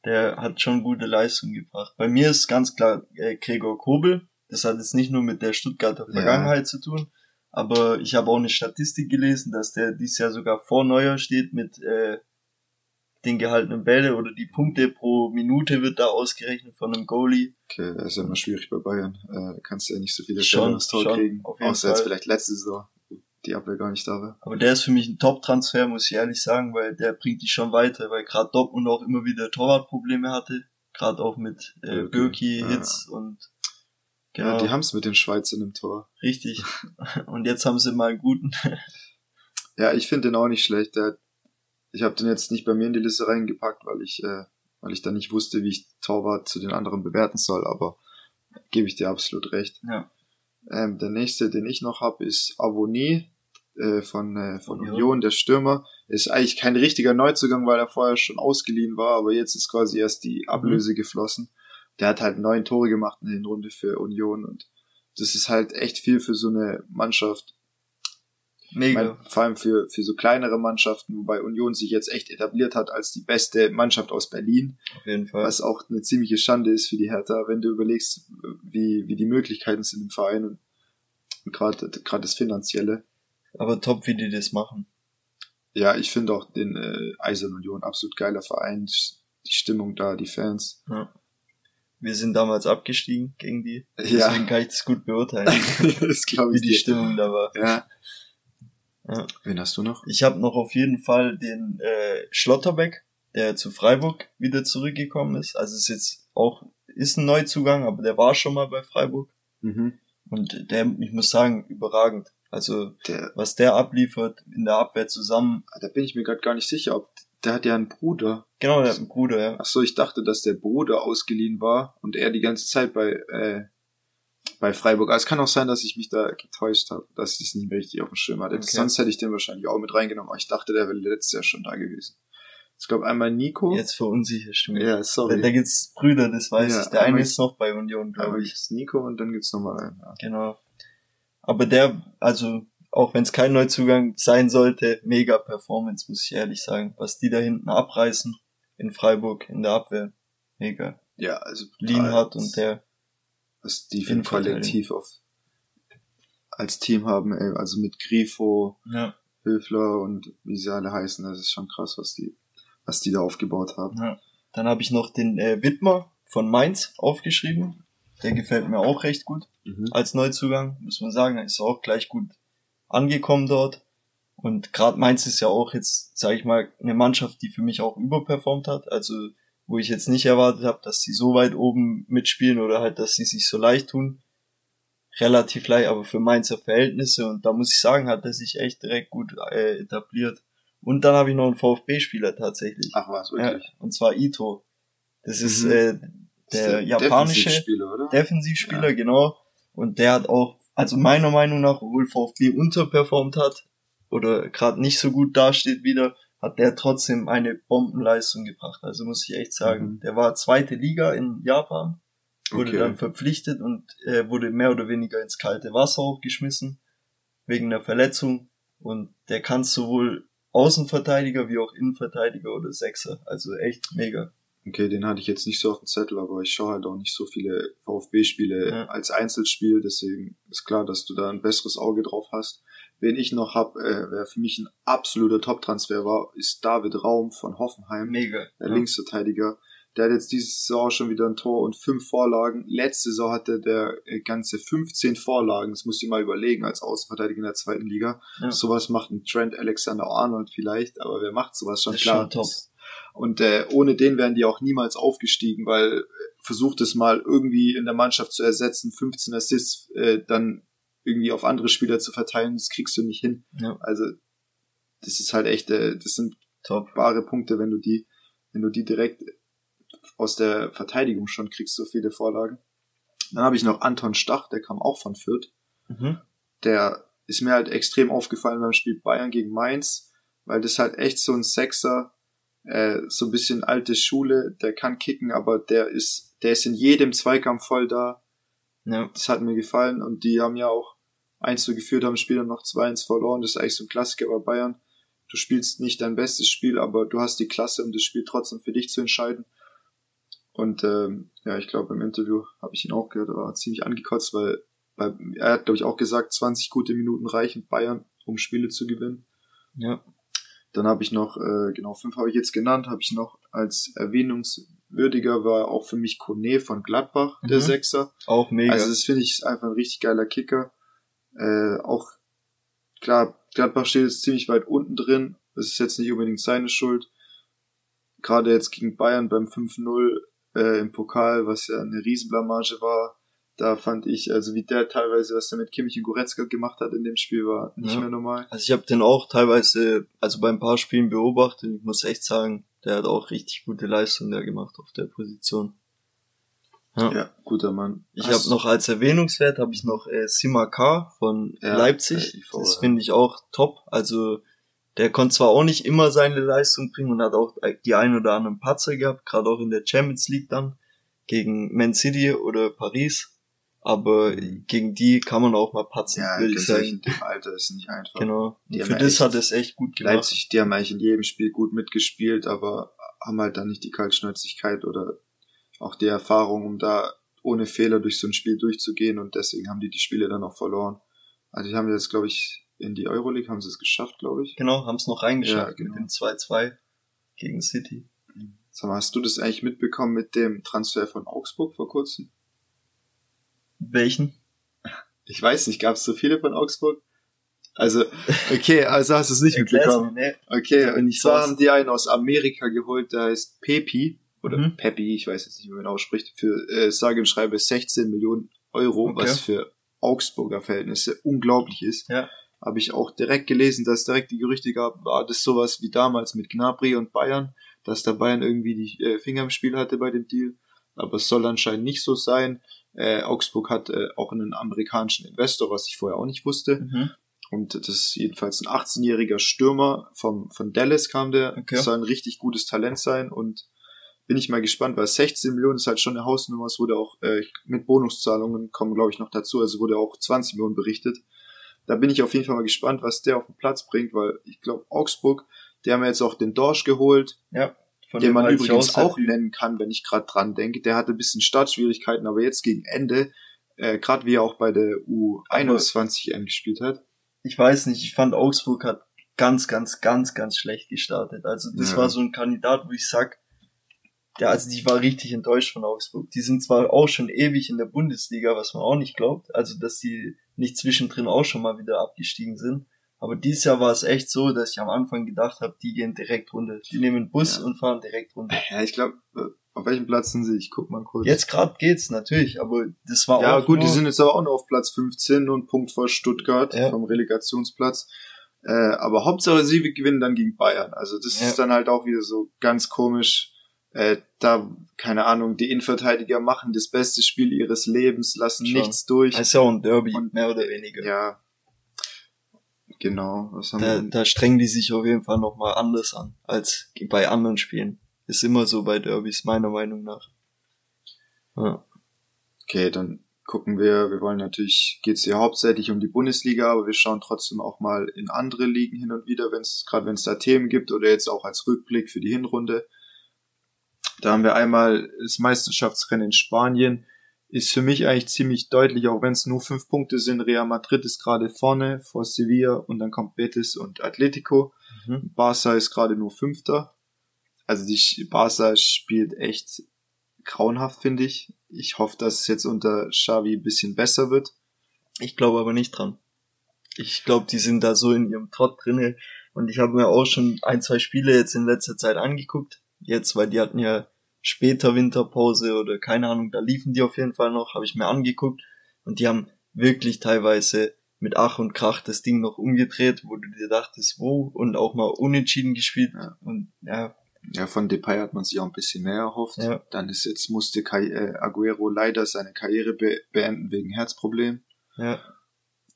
der hat schon gute Leistung gebracht. Bei mir ist ganz klar äh, Gregor Kobel. Das hat jetzt nicht nur mit der Stuttgarter Vergangenheit ja. zu tun, aber ich habe auch eine Statistik gelesen, dass der dieses Jahr sogar vor Neuer steht mit äh, den gehaltenen Bälle oder die Punkte pro Minute wird da ausgerechnet von einem Goalie. Okay, das ist ja immer schwierig bei Bayern. Äh, kannst du ja nicht so viele Stellen aufs Tor schon, kriegen. Außer jetzt vielleicht letzte Saison, die Abwehr gar nicht da war. Aber der ist für mich ein Top-Transfer, muss ich ehrlich sagen, weil der bringt die schon weiter, weil gerade Dortmund auch immer wieder Torwartprobleme hatte. Gerade auch mit äh, okay. Birki, Hitz ja. und Genau. Ja, die haben es mit den Schweizern im Tor. Richtig. <laughs> Und jetzt haben sie mal einen guten. <laughs> ja, ich finde den auch nicht schlecht. Der, ich habe den jetzt nicht bei mir in die Liste reingepackt, weil ich, äh, weil ich da nicht wusste, wie ich Torwart zu den anderen bewerten soll, aber gebe ich dir absolut recht. Ja. Ähm, der nächste, den ich noch habe, ist Avonie äh, von, äh, von Union. Union, der Stürmer. Ist eigentlich kein richtiger Neuzugang, weil er vorher schon ausgeliehen war, aber jetzt ist quasi erst die Ablöse mhm. geflossen der hat halt neun Tore gemacht in der Runde für Union und das ist halt echt viel für so eine Mannschaft. Mega. Meine, vor allem für, für so kleinere Mannschaften, wobei Union sich jetzt echt etabliert hat als die beste Mannschaft aus Berlin. Auf jeden Fall. Was auch eine ziemliche Schande ist für die Hertha, wenn du überlegst, wie, wie die Möglichkeiten sind im Verein und, und gerade gerade das Finanzielle. Aber top, wie die das machen. Ja, ich finde auch den äh, Eisern Union absolut geiler Verein. Die Stimmung da, die Fans. Ja wir sind damals abgestiegen gegen die. Deswegen ja. kann ich das gut beurteilen. <laughs> das glaube ich. Wie die dir. Stimmung da war. Ja. ja. Wen hast du noch? Ich habe noch auf jeden Fall den äh, Schlotterbeck, der zu Freiburg wieder zurückgekommen ist. Also ist jetzt auch ist ein Neuzugang, aber der war schon mal bei Freiburg. Mhm. Und der, ich muss sagen, überragend. Also der, was der abliefert in der Abwehr zusammen. Da bin ich mir gerade gar nicht sicher, ob der hat ja einen Bruder. Genau, der hat einen Bruder, ja. Ach so, ich dachte, dass der Bruder ausgeliehen war und er die ganze Zeit bei äh, bei Freiburg. Aber es kann auch sein, dass ich mich da getäuscht habe, dass ich das nicht mehr richtig auf dem Schirm hatte. Okay. Sonst hätte ich den wahrscheinlich auch mit reingenommen, aber ich dachte, der wäre letztes Jahr schon da gewesen. Ich glaube einmal Nico. Jetzt verunsicherst du mich. Ja, sorry. Da, da gibt's Brüder, das weiß ja, ich. Der eine ist noch bei Union, glaube ich. ist Nico und dann gibt's nochmal einen. Ja. Genau. Aber der, also auch wenn es kein Neuzugang sein sollte, mega Performance, muss ich ehrlich sagen. Was die da hinten abreißen in Freiburg in der Abwehr, mega. Ja, also Lienhardt und der. Was die für ein Kollektiv auf, als Team haben, ey, also mit Grifo, ja. Höfler und wie sie alle heißen, das ist schon krass, was die, was die da aufgebaut haben. Ja. Dann habe ich noch den äh, Wittmer von Mainz aufgeschrieben. Der gefällt mir auch recht gut mhm. als Neuzugang, muss man sagen. Er ist auch gleich gut angekommen dort. Und gerade Mainz ist ja auch jetzt, sage ich mal, eine Mannschaft, die für mich auch überperformt hat. Also wo ich jetzt nicht erwartet habe, dass sie so weit oben mitspielen oder halt, dass sie sich so leicht tun. Relativ leicht, aber für Mainzer Verhältnisse. Und da muss ich sagen, hat er sich echt direkt gut äh, etabliert. Und dann habe ich noch einen VfB-Spieler tatsächlich. Ach was, wirklich? Ja, und zwar Ito. Das mhm. ist äh, der japanische Defensivspieler? Defensivspieler, ja. genau. Und der hat auch also meiner Meinung nach, obwohl VfB unterperformt hat oder gerade nicht so gut dasteht wieder, hat der trotzdem eine Bombenleistung gebracht. Also muss ich echt sagen, mhm. der war zweite Liga in Japan, wurde okay. dann verpflichtet und äh, wurde mehr oder weniger ins kalte Wasser auch geschmissen wegen der Verletzung und der kann sowohl Außenverteidiger wie auch Innenverteidiger oder Sechser. Also echt mega. Okay, den hatte ich jetzt nicht so auf dem Zettel, aber ich schaue halt auch nicht so viele VfB-Spiele ja. als Einzelspiel, deswegen ist klar, dass du da ein besseres Auge drauf hast. Wen ich noch hab, äh, wer für mich ein absoluter Top-Transfer war, ist David Raum von Hoffenheim. Mega. Der ja. Linksverteidiger. Der hat jetzt diese Saison schon wieder ein Tor und fünf Vorlagen. Letzte Saison hatte der äh, ganze 15 Vorlagen. Das muss ich mal überlegen als Außenverteidiger in der zweiten Liga. Ja. Sowas macht ein Trent Alexander Arnold vielleicht, aber wer macht sowas schon? Klar. Schon top. Und äh, ohne den wären die auch niemals aufgestiegen, weil äh, versucht es mal irgendwie in der Mannschaft zu ersetzen, 15 Assists äh, dann irgendwie auf andere Spieler zu verteilen, das kriegst du nicht hin. Ja. Also das ist halt echt, äh, das sind top wahre Punkte, wenn du die, wenn du die direkt aus der Verteidigung schon kriegst, so viele Vorlagen. Dann habe ich noch Anton Stach, der kam auch von Fürth. Mhm. Der ist mir halt extrem aufgefallen beim Spiel Bayern gegen Mainz, weil das halt echt so ein Sechser, äh, so ein bisschen alte Schule, der kann kicken, aber der ist, der ist in jedem Zweikampf voll da. Ja. Das hat mir gefallen und die haben ja auch eins so geführt, haben Spieler noch 2-1 verloren. Das ist eigentlich so ein Klassiker bei Bayern. Du spielst nicht dein bestes Spiel, aber du hast die Klasse, um das Spiel trotzdem für dich zu entscheiden. Und ähm, ja, ich glaube, im Interview habe ich ihn auch gehört, er war ziemlich angekotzt, weil, weil er hat, glaube ich, auch gesagt, 20 gute Minuten reichen Bayern, um Spiele zu gewinnen. Ja. Dann habe ich noch, äh, genau, fünf habe ich jetzt genannt, habe ich noch als erwähnungswürdiger war auch für mich Kone von Gladbach, der mhm. Sechser. Auch mega. Also das finde ich einfach ein richtig geiler Kicker. Äh, auch klar, Gladbach steht jetzt ziemlich weit unten drin. Das ist jetzt nicht unbedingt seine Schuld. Gerade jetzt gegen Bayern beim 5-0 äh, im Pokal, was ja eine Riesenblamage war, da fand ich, also wie der teilweise, was er mit Kimmich und Goretzka gemacht hat in dem Spiel, war nicht ja. mehr normal. Also ich habe den auch teilweise, also bei ein paar Spielen beobachtet. Ich muss echt sagen, der hat auch richtig gute Leistung da gemacht auf der Position. Ja, ja guter Mann. Ich habe noch als Erwähnungswert habe ich noch äh, Sima K von ja, Leipzig. IV, das finde ich auch top. Also der konnte zwar auch nicht immer seine Leistung bringen und hat auch die ein oder anderen Patzer gehabt, gerade auch in der Champions League dann gegen Man City oder Paris aber gegen die kann man auch mal patzen, ja, würde ich sagen. In dem Alter ist nicht einfach. Genau. für das hat es echt gut gemacht. Leipzig, die haben eigentlich in jedem Spiel gut mitgespielt, aber haben halt dann nicht die Kaltschnäuzigkeit oder auch die Erfahrung, um da ohne Fehler durch so ein Spiel durchzugehen und deswegen haben die die Spiele dann auch verloren. Also die haben jetzt, glaube ich, in die Euroleague haben sie es geschafft, glaube ich. Genau, haben es noch reingeschafft ja, genau. mit dem 2-2 gegen City. Sag mal, hast du das eigentlich mitbekommen mit dem Transfer von Augsburg vor kurzem? Welchen? Ich weiß nicht, gab es so viele von Augsburg? Also, okay, also hast du es nicht mitbekommen. Nee. Okay, und zwar haben die einen aus Amerika geholt, der heißt Pepi, oder mhm. Pepi, ich weiß jetzt nicht, wie man ausspricht, für äh, sage und schreibe 16 Millionen Euro, okay. was für Augsburger Verhältnisse unglaublich ist. Ja. Habe ich auch direkt gelesen, dass es direkt die Gerüchte gab, war das sowas wie damals mit Gnabry und Bayern, dass der Bayern irgendwie die äh, Finger im Spiel hatte bei dem Deal. Aber es soll anscheinend nicht so sein. Äh, Augsburg hat äh, auch einen amerikanischen Investor, was ich vorher auch nicht wusste. Mhm. Und das ist jedenfalls ein 18-jähriger Stürmer vom, von Dallas kam der. Okay. Das soll ein richtig gutes Talent sein und bin ich mal gespannt, weil 16 Millionen ist halt schon eine Hausnummer. Es wurde auch äh, mit Bonuszahlungen kommen, glaube ich, noch dazu. Also wurde auch 20 Millionen berichtet. Da bin ich auf jeden Fall mal gespannt, was der auf den Platz bringt, weil ich glaube, Augsburg, die haben jetzt auch den Dorsch geholt. Ja. Von den man übrigens auch nennen kann, wenn ich gerade dran denke. Der hatte ein bisschen Startschwierigkeiten, aber jetzt gegen Ende, äh, gerade wie er auch bei der U21 M gespielt hat, ich weiß nicht, ich fand Augsburg hat ganz, ganz, ganz, ganz schlecht gestartet. Also das ja. war so ein Kandidat, wo ich sag, ja, also die war richtig enttäuscht von Augsburg. Die sind zwar auch schon ewig in der Bundesliga, was man auch nicht glaubt, also dass die nicht zwischendrin auch schon mal wieder abgestiegen sind. Aber dieses Jahr war es echt so, dass ich am Anfang gedacht habe, die gehen direkt runter. Die nehmen Bus ja. und fahren direkt runter. Ja, ich glaube, äh, auf welchem Platz sind sie? Ich guck mal kurz. Jetzt gerade geht's natürlich, aber das war ja, auch. Ja, gut, die sind jetzt aber auch noch auf Platz 15 und Punkt vor Stuttgart ja. vom Relegationsplatz. Äh, aber Hauptsache sie gewinnen dann gegen Bayern. Also das ja. ist dann halt auch wieder so ganz komisch. Äh, da, keine Ahnung, die Innenverteidiger machen das beste Spiel ihres Lebens, lassen Schon. nichts durch. Das ist ja auch ein Derby, und, mehr oder weniger. Ja. Genau. Was haben da, wir da strengen die sich auf jeden Fall nochmal anders an, als bei anderen Spielen. Ist immer so bei Derbys, meiner Meinung nach. Ja. Okay, dann gucken wir, wir wollen natürlich, geht es hier hauptsächlich um die Bundesliga, aber wir schauen trotzdem auch mal in andere Ligen hin und wieder, wenn es, gerade wenn es da Themen gibt oder jetzt auch als Rückblick für die Hinrunde. Da haben wir einmal das Meisterschaftsrennen in Spanien. Ist für mich eigentlich ziemlich deutlich, auch wenn es nur fünf Punkte sind. Real Madrid ist gerade vorne vor Sevilla und dann kommt Betis und Atletico. Mhm. Barca ist gerade nur Fünfter also die Barca spielt echt grauenhaft, finde ich. Ich hoffe, dass es jetzt unter Xavi ein bisschen besser wird. Ich glaube aber nicht dran. Ich glaube, die sind da so in ihrem Trott drinne. Und ich habe mir auch schon ein, zwei Spiele jetzt in letzter Zeit angeguckt. Jetzt, weil die hatten ja später Winterpause oder keine Ahnung, da liefen die auf jeden Fall noch, habe ich mir angeguckt. Und die haben wirklich teilweise mit Ach und Krach das Ding noch umgedreht, wo du dir dachtest, wo, und auch mal unentschieden gespielt. Ja. Und ja, ja, von Depay hat man sich auch ein bisschen mehr erhofft. Ja. Dann ist jetzt musste Kai, äh, Aguero leider seine Karriere be beenden wegen Herzproblem. Ja.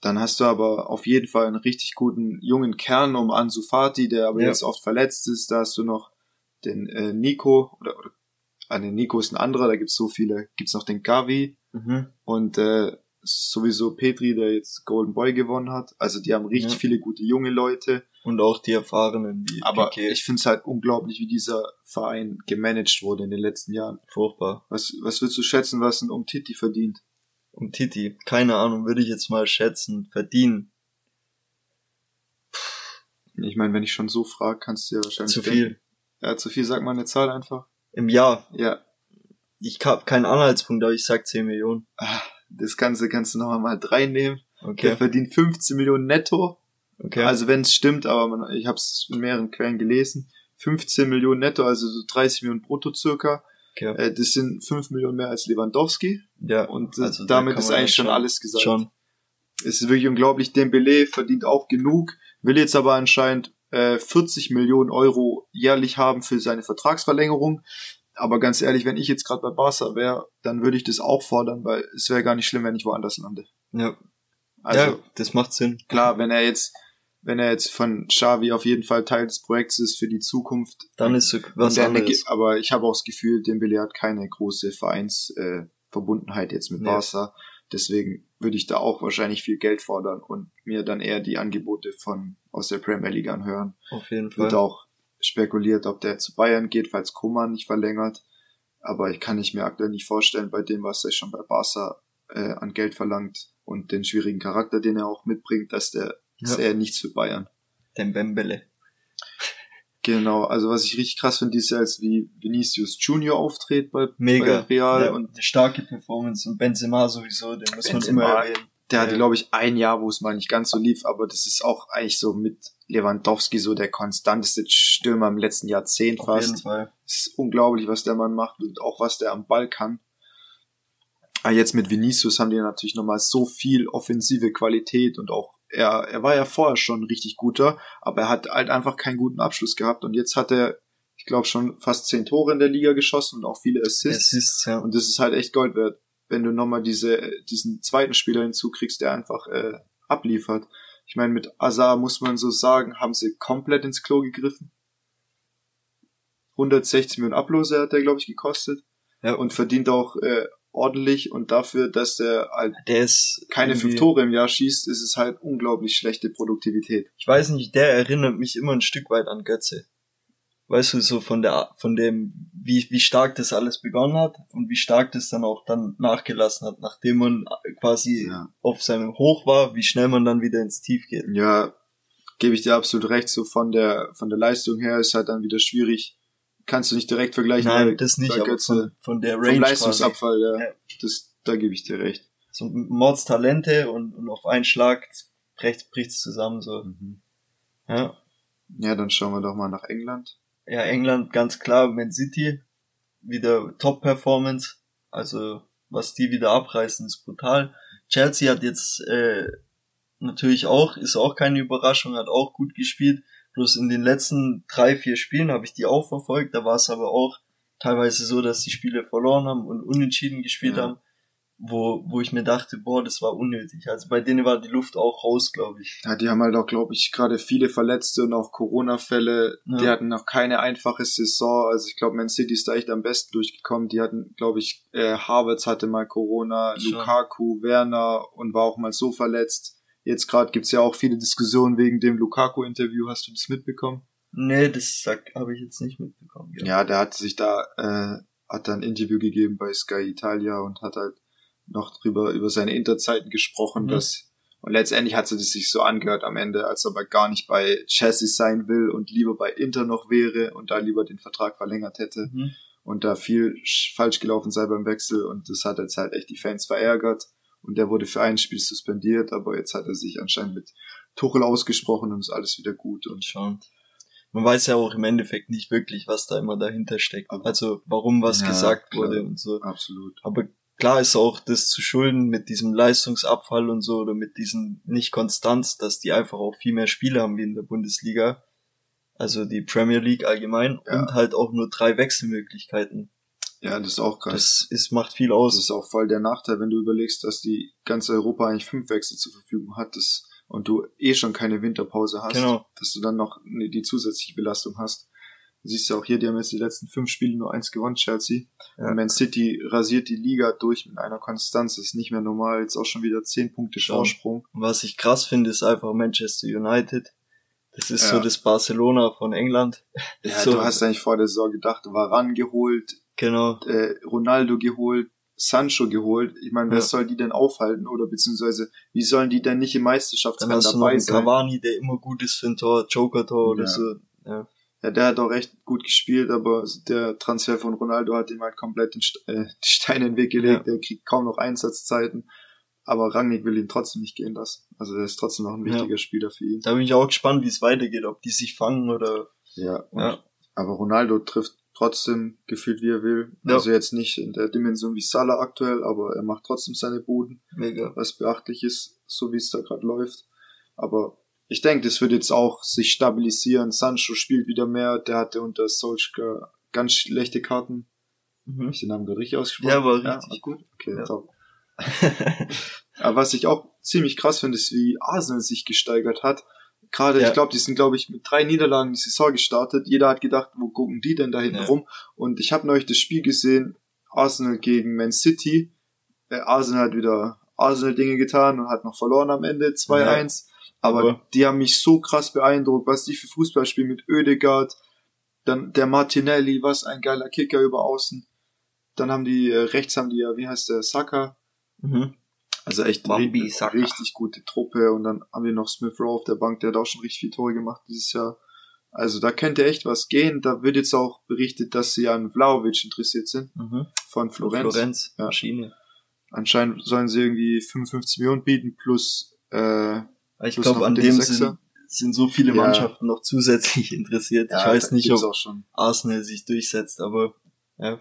Dann hast du aber auf jeden Fall einen richtig guten jungen Kern um Ansu Fati, der aber ja. jetzt oft verletzt ist. Da hast du noch den äh, Nico oder, oder ah, den Nico ist ein anderer, da gibt's so viele. Gibt's noch den Gavi mhm. und äh, sowieso Petri, der jetzt Golden Boy gewonnen hat. Also die haben richtig ja. viele gute junge Leute. Und auch die Erfahrenen wie Aber Piquet. ich finde es halt unglaublich, wie dieser Verein gemanagt wurde in den letzten Jahren. Furchtbar. Was, was würdest du schätzen, was ein Umtiti verdient? Umtiti, keine Ahnung, würde ich jetzt mal schätzen, verdienen. Ich meine, wenn ich schon so frage, kannst du ja wahrscheinlich. Zu viel. Denken. Ja, zu viel, sag mal eine Zahl einfach. Im Jahr? Ja. Ich habe keinen Anhaltspunkt, aber ich sag 10 Millionen. Ah, das Ganze kannst du noch mal drei nehmen. Okay. Der verdient 15 Millionen netto. Okay. Also wenn es stimmt, aber man, ich habe es in mehreren Quellen gelesen. 15 Millionen netto, also so 30 Millionen brutto circa. Okay. Äh, das sind 5 Millionen mehr als Lewandowski. Ja. Und also damit ist eigentlich schon alles gesagt. Schon. Es ist wirklich unglaublich. Dembele verdient auch genug, will jetzt aber anscheinend äh, 40 Millionen Euro jährlich haben für seine Vertragsverlängerung. Aber ganz ehrlich, wenn ich jetzt gerade bei Barca wäre, dann würde ich das auch fordern, weil es wäre gar nicht schlimm, wenn ich woanders lande. Ja. Also, ja, das macht Sinn. Klar, wenn er jetzt, wenn er jetzt von Xavi auf jeden Fall Teil des Projekts ist für die Zukunft, dann ist es was anderes. Aber ich habe auch das Gefühl, Dembele hat keine große Vereinsverbundenheit äh, jetzt mit nee. Barca. Deswegen würde ich da auch wahrscheinlich viel Geld fordern und mir dann eher die Angebote von aus der Premier League anhören. Auf jeden Fall. Und auch spekuliert, ob der zu Bayern geht, falls Koman nicht verlängert. Aber ich kann ich mir aktuell nicht vorstellen, bei dem, was er schon bei Barca äh, an Geld verlangt und den schwierigen Charakter, den er auch mitbringt, dass der ja. ist eher nichts für Bayern. Den Bembele. Genau, also was ich richtig krass finde, ist ja als wie Vinicius Junior auftritt bei, Mega. bei Real ja, und eine starke Performance und Benzema sowieso, den muss Benzema, man immer erwähnen. Der hatte, glaube ich, ein Jahr, wo es mal nicht ganz so lief, aber das ist auch eigentlich so mit Lewandowski so der konstanteste Stürmer im letzten Jahrzehnt fast. Auf jeden Fall. Es ist unglaublich, was der Mann macht und auch was der am Ball kann. Aber jetzt mit Vinicius haben die natürlich nochmal so viel offensive Qualität und auch er, er war ja vorher schon richtig guter, aber er hat halt einfach keinen guten Abschluss gehabt und jetzt hat er, ich glaube, schon fast zehn Tore in der Liga geschossen und auch viele Assists. Assists ja. Und das ist halt echt Gold wert, wenn du nochmal diese, diesen zweiten Spieler hinzukriegst, der einfach äh, abliefert. Ich meine, mit Azar muss man so sagen, haben sie komplett ins Klo gegriffen. 160 Millionen Ablose hat der, glaube ich, gekostet. Ja. Und verdient auch äh, ordentlich und dafür, dass der halt der ist keine fünf Tore im Jahr schießt, ist es halt unglaublich schlechte Produktivität. Ich weiß nicht, der erinnert mich immer ein Stück weit an Götze. Weißt du, so von der, von dem, wie, wie stark das alles begonnen hat und wie stark das dann auch dann nachgelassen hat, nachdem man quasi ja. auf seinem Hoch war, wie schnell man dann wieder ins Tief geht. Ja, gebe ich dir absolut recht, so von der, von der Leistung her ist halt dann wieder schwierig, kannst du nicht direkt vergleichen. Nein, das nicht, aber von, von der Range. Vom Leistungsabfall, ja. ja. Das, da gebe ich dir recht. So Mordstalente und, und auf einen Schlag bricht bricht's zusammen so. Mhm. Ja. Ja, dann schauen wir doch mal nach England. Ja, England ganz klar, Man City wieder Top Performance, also was die wieder abreißen ist brutal. Chelsea hat jetzt äh, natürlich auch ist auch keine Überraschung, hat auch gut gespielt, Bloß in den letzten drei, vier Spielen habe ich die auch verfolgt. Da war es aber auch teilweise so, dass die Spiele verloren haben und unentschieden gespielt ja. haben, wo, wo ich mir dachte, boah, das war unnötig. Also bei denen war die Luft auch raus, glaube ich. Ja, die haben halt auch, glaube ich, gerade viele Verletzte und auch Corona-Fälle. Ja. Die hatten noch keine einfache Saison. Also ich glaube, Man City ist da echt am besten durchgekommen. Die hatten, glaube ich, äh, Havertz hatte mal Corona, Schon. Lukaku, Werner und war auch mal so verletzt. Jetzt gerade gibt's ja auch viele Diskussionen wegen dem Lukaku-Interview. Hast du das mitbekommen? Nee, das habe ich jetzt nicht mitbekommen. Ja. ja, der hat sich da, äh, hat da ein Interview gegeben bei Sky Italia und hat halt noch drüber, über seine Interzeiten gesprochen, mhm. dass, und letztendlich hat sie das sich so angehört am Ende, als ob er gar nicht bei Chelsea sein will und lieber bei Inter noch wäre und da lieber den Vertrag verlängert hätte. Mhm. Und da viel falsch gelaufen sei beim Wechsel und das hat jetzt halt echt die Fans verärgert und der wurde für ein Spiel suspendiert, aber jetzt hat er sich anscheinend mit Tuchel ausgesprochen und ist alles wieder gut und schauen. Man weiß ja auch im Endeffekt nicht wirklich, was da immer dahinter steckt. Also warum was ja, gesagt klar, wurde und so. Absolut. Aber klar ist auch das zu schulden mit diesem Leistungsabfall und so oder mit diesem nicht Konstanz, dass die einfach auch viel mehr Spiele haben wie in der Bundesliga. Also die Premier League allgemein ja. und halt auch nur drei Wechselmöglichkeiten. Ja, das ist auch krass. Das ist, macht viel aus. Das ist auch voll der Nachteil, wenn du überlegst, dass die ganze Europa eigentlich fünf Wechsel zur Verfügung hat das, und du eh schon keine Winterpause hast, genau. dass du dann noch die zusätzliche Belastung hast. Du siehst ja auch hier, die haben jetzt die letzten fünf Spiele nur eins gewonnen, Chelsea. Ja. Und Man City rasiert die Liga durch mit einer Konstanz. Das ist nicht mehr normal. Jetzt auch schon wieder zehn Punkte Vorsprung. Was ich krass finde, ist einfach Manchester United. Das ist ja. so das Barcelona von England. Ja, <laughs> so. du hast eigentlich vor der Saison gedacht, war rangeholt, Genau. Äh, Ronaldo geholt, Sancho geholt. Ich meine, wer ja. soll die denn aufhalten oder beziehungsweise wie sollen die denn nicht im Meisterschaftsrennen dabei sein? Cavani, der immer gut ist für ein Tor, Joker-Tor oder so. Ja. Ja, der hat auch recht gut gespielt, aber der Transfer von Ronaldo hat ihm halt komplett den St äh, die Steine in den Weg gelegt. Ja. Er kriegt kaum noch Einsatzzeiten. Aber Rangnick will ihn trotzdem nicht gehen lassen. Also er ist trotzdem noch ein wichtiger ja. Spieler für ihn. Da bin ich auch gespannt, wie es weitergeht, ob die sich fangen oder. Ja, ja. aber Ronaldo trifft trotzdem gefühlt wie er will. Ja. Also jetzt nicht in der Dimension wie Salah aktuell, aber er macht trotzdem seine Buden. Mega. Was beachtlich ist, so wie es da gerade läuft. Aber ich denke, das wird jetzt auch sich stabilisieren. Sancho spielt wieder mehr. Der hatte unter Solskjaer ganz schlechte Karten. Mhm. Hab ich den Namen gerade richtig ausgesprochen? Ja, war richtig ja, gut. Okay, ja. top. <laughs> Aber was ich auch ziemlich krass finde, ist, wie Arsenal sich gesteigert hat. Gerade, ja. ich glaube, die sind, glaube ich, mit drei Niederlagen die Saison gestartet. Jeder hat gedacht, wo gucken die denn da hinten ja. rum? Und ich habe neulich das Spiel gesehen, Arsenal gegen Man City. Äh, Arsenal hat wieder Arsenal-Dinge getan und hat noch verloren am Ende, 2-1. Aber, Aber die haben mich so krass beeindruckt, was die für Fußball spielen mit Oedegaard, dann der Martinelli, was ein geiler Kicker über außen. Dann haben die, äh, rechts haben die ja, wie heißt der, Saka. Mhm. Also echt Bambi, richtig, richtig gute Truppe und dann haben wir noch Smith Rowe auf der Bank, der hat auch schon richtig viele Tore gemacht dieses Jahr. Also da könnte echt was gehen. Da wird jetzt auch berichtet, dass sie an Vlaovic interessiert sind. Mhm. Von Florenz. Florenz, ja. Maschine. Anscheinend sollen sie irgendwie 55 Millionen bieten plus äh, Ich glaube, an dem sind, sind so viele ja. Mannschaften noch zusätzlich <laughs> interessiert. Ja, ich weiß nicht, ob Arsenal sich durchsetzt, aber ja.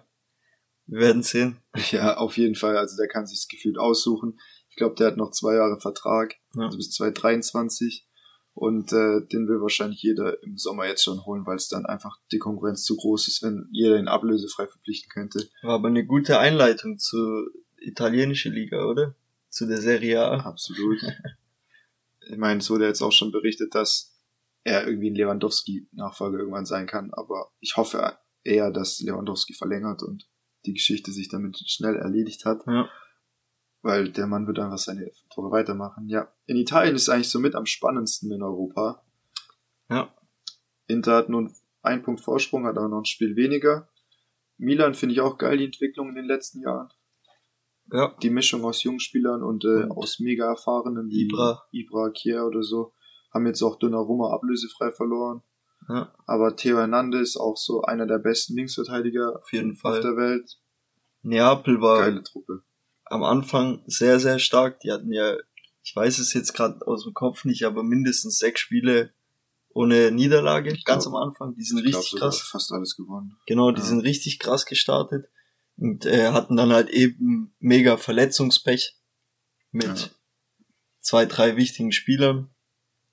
Wir werden sehen. Ja, auf jeden Fall. Also der kann sich gefühlt aussuchen. Ich glaube, der hat noch zwei Jahre Vertrag, ja. also bis 2023. Und äh, den will wahrscheinlich jeder im Sommer jetzt schon holen, weil es dann einfach die Konkurrenz zu groß ist, wenn jeder ihn ablösefrei verpflichten könnte. War aber eine gute Einleitung zur italienischen Liga, oder? Zu der Serie A. Absolut. <laughs> ich meine, es wurde jetzt auch schon berichtet, dass er irgendwie ein Lewandowski-Nachfolger irgendwann sein kann, aber ich hoffe eher, dass Lewandowski verlängert und die Geschichte sich damit schnell erledigt hat. Ja weil der Mann wird einfach seine Tore weitermachen. Ja, in Italien ist es eigentlich so mit am spannendsten in Europa. Ja. Inter hat nun einen Punkt Vorsprung, hat aber noch ein Spiel weniger. Milan finde ich auch geil, die Entwicklung in den letzten Jahren. Ja. Die Mischung aus Jungspielern und, äh, und aus mega erfahrenen wie Ibra, Ibra Kier oder so. Haben jetzt auch Donnarumma ablösefrei verloren. Ja. Aber Theo Hernandez auch so einer der besten Linksverteidiger auf jeden Fall auf der Welt. Neapel war geile Truppe am Anfang sehr, sehr stark. Die hatten ja, ich weiß es jetzt gerade aus dem Kopf nicht, aber mindestens sechs Spiele ohne Niederlage, ich ganz glaub, am Anfang. Die sind richtig glaub, krass. Fast alles gewonnen. Genau, die ja. sind richtig krass gestartet und äh, hatten dann halt eben mega Verletzungspech mit ja. zwei, drei wichtigen Spielern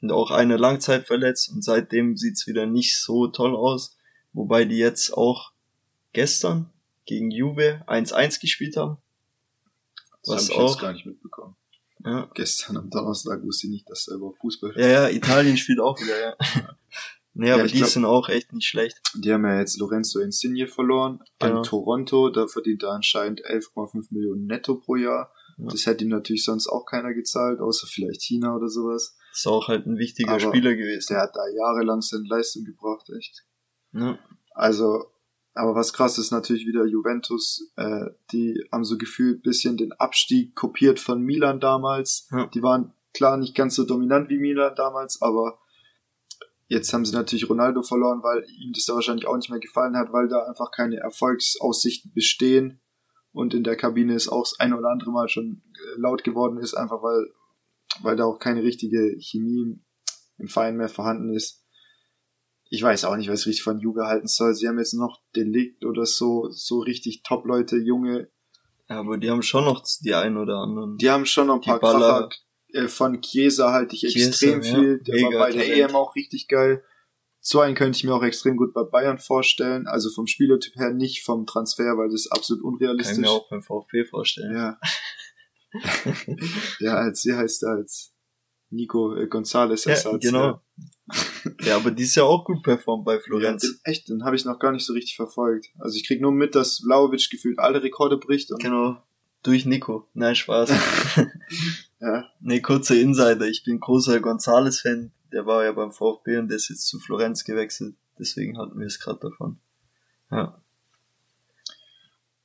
und auch eine Langzeit verletzt und seitdem sieht's wieder nicht so toll aus, wobei die jetzt auch gestern gegen Juve 1-1 gespielt haben. Das was habe ich auch, jetzt gar nicht mitbekommen. Ja. Gestern am Donnerstag wusste ich nicht, dass er überhaupt Fußball Ja, ja, Italien spielt auch wieder, ja. Nee, ja, aber die glaub, sind auch echt nicht schlecht. Die haben ja jetzt Lorenzo Insigne verloren genau. an Toronto. Da verdient er anscheinend 11,5 Millionen netto pro Jahr. Ja. Das hätte ihm natürlich sonst auch keiner gezahlt, außer vielleicht China oder sowas. Ist auch halt ein wichtiger aber Spieler gewesen. Der hat da jahrelang seine Leistung gebracht, echt. Ja. Also aber was krass ist natürlich wieder Juventus, äh, die haben so gefühlt bisschen den Abstieg kopiert von Milan damals. Ja. Die waren klar nicht ganz so dominant wie Milan damals, aber jetzt haben sie natürlich Ronaldo verloren, weil ihm das da wahrscheinlich auch nicht mehr gefallen hat, weil da einfach keine Erfolgsaussichten bestehen. Und in der Kabine ist auch das ein oder andere Mal schon äh, laut geworden ist, einfach weil, weil da auch keine richtige Chemie im Verein mehr vorhanden ist ich weiß auch nicht, was ich richtig von Juve halten soll. Sie haben jetzt noch Delikt oder so, so richtig Top-Leute, junge. Ja, aber die haben schon noch die ein oder anderen. Die haben schon noch ein paar Kracher. Äh, von Chiesa halte ich Chiesa, extrem viel. Der war bei der EM auch richtig geil. So einen könnte ich mir auch extrem gut bei Bayern vorstellen. Also vom Spielertyp her nicht vom Transfer, weil das ist absolut unrealistisch. Kann ich mir auch beim VfB vorstellen. Ja. <laughs> ja, als, wie heißt er als Nico äh, González Ersatz. Ja, genau. Ja. ja, aber die ist ja auch gut performt bei Florenz. Ja, echt, den habe ich noch gar nicht so richtig verfolgt. Also ich krieg nur mit, dass Vlaovic gefühlt alle Rekorde bricht. Und genau, durch Nico. Nein, Spaß. <laughs> ja. Nee, kurzer Insider. Ich bin großer González-Fan. Der war ja beim VfB und der ist jetzt zu Florenz gewechselt. Deswegen hatten wir es gerade davon. Ja.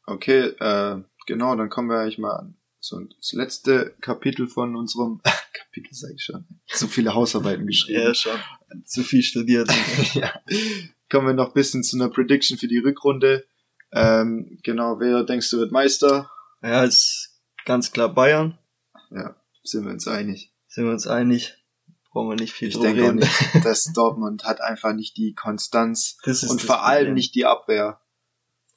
Okay, äh, genau, dann kommen wir eigentlich mal an so das letzte Kapitel von unserem <laughs> Kapitel, sage ich schon. Zu viele Hausarbeiten geschrieben. ja, schon. Zu viel studiert. <laughs> ja. Kommen wir noch ein bisschen zu einer Prediction für die Rückrunde. Ähm, genau, wer denkst du wird Meister? Ja, ist ganz klar Bayern. Ja, sind wir uns einig. Sind wir uns einig. Brauchen wir nicht viel Ich denke reden. auch nicht, <laughs> dass Dortmund hat einfach nicht die Konstanz und vor allem nicht die Abwehr,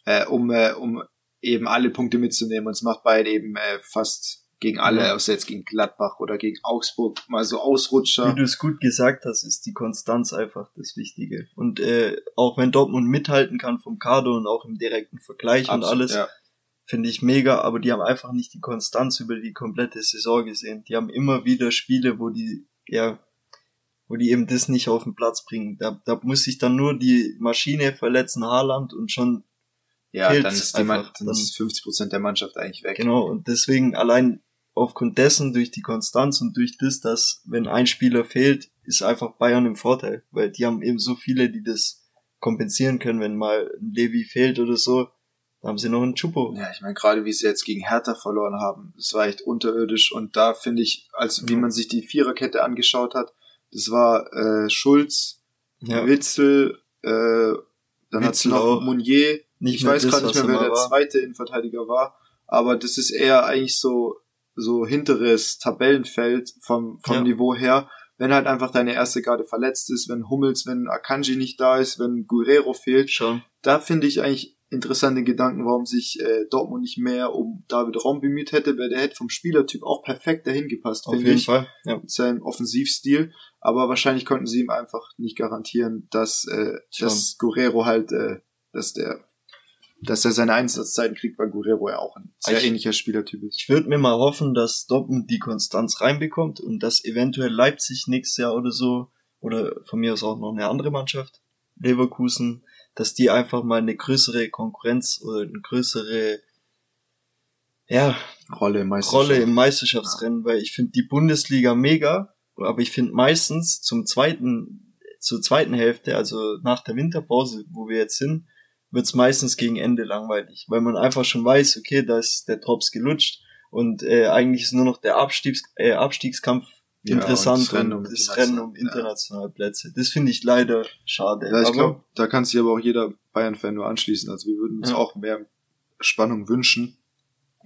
äh, um, äh, um eben alle Punkte mitzunehmen. Und es macht beide eben äh, fast gegen alle, ja. außer jetzt gegen Gladbach oder gegen Augsburg, mal so Ausrutscher. Wie du es gut gesagt hast, ist die Konstanz einfach das Wichtige. Und äh, auch wenn Dortmund mithalten kann vom Kader und auch im direkten Vergleich Absolut, und alles, ja. Finde ich mega, aber die haben einfach nicht die Konstanz über die komplette Saison gesehen. Die haben immer wieder Spiele, wo die, ja, wo die eben das nicht auf den Platz bringen. Da, da muss sich dann nur die Maschine verletzen, Haaland, und schon ja, dann ist, die einfach, dann ist 50 Prozent der Mannschaft eigentlich weg. Genau, und deswegen allein aufgrund dessen, durch die Konstanz und durch das, dass wenn ein Spieler fehlt, ist einfach Bayern im Vorteil, weil die haben eben so viele, die das kompensieren können, wenn mal ein Levi fehlt oder so, da haben sie noch einen Chupo. Ja, ich meine, gerade wie sie jetzt gegen Hertha verloren haben, das war echt unterirdisch und da finde ich, als wie man sich die Viererkette angeschaut hat, das war äh, Schulz, ja. Witzel, äh, dann hat noch Mounier, nicht ich weiß gerade nicht mehr, wer der war. zweite Innenverteidiger war, aber das ist eher eigentlich so so hinteres Tabellenfeld vom vom ja. Niveau her. Wenn halt einfach deine erste Garde verletzt ist, wenn Hummels, wenn Akanji nicht da ist, wenn Guerrero fehlt, Schon. da finde ich eigentlich interessante Gedanken, warum sich äh, Dortmund nicht mehr um David Raum bemüht hätte, weil der hätte vom Spielertyp auch perfekt dahin gepasst, Auf jeden ich, Fall. Ja. mit seinem Offensivstil. Aber wahrscheinlich konnten sie ihm einfach nicht garantieren, dass, äh, dass Guerrero halt, äh, dass der, dass er seine Einsatzzeiten kriegt, weil Guerrero ja auch ein sehr Ich- ähnlicher Spielertyp ist. Ich würde mir mal hoffen, dass Dortmund die Konstanz reinbekommt und dass eventuell Leipzig nächstes Jahr oder so, oder von mir aus auch noch eine andere Mannschaft, Leverkusen, dass die einfach mal eine größere Konkurrenz oder eine größere, ja, Rolle im. Rolle im Meisterschaftsrennen, weil ich finde die Bundesliga mega, aber ich finde meistens zum zweiten, zur zweiten Hälfte, also nach der Winterpause, wo wir jetzt sind, wird's meistens gegen Ende langweilig, weil man einfach schon weiß, okay, da ist der Drops gelutscht und äh, eigentlich ist nur noch der Abstiegs, äh, Abstiegskampf Ja, interessant und das Rennen um das international- Rennen um ja. internationale Plätze. Das finde ich leider schade. Ja, ich glaube, da kann sich aber auch jeder Bayern-Fan nur anschließen. Also wir würden uns Ja. auch mehr Spannung wünschen.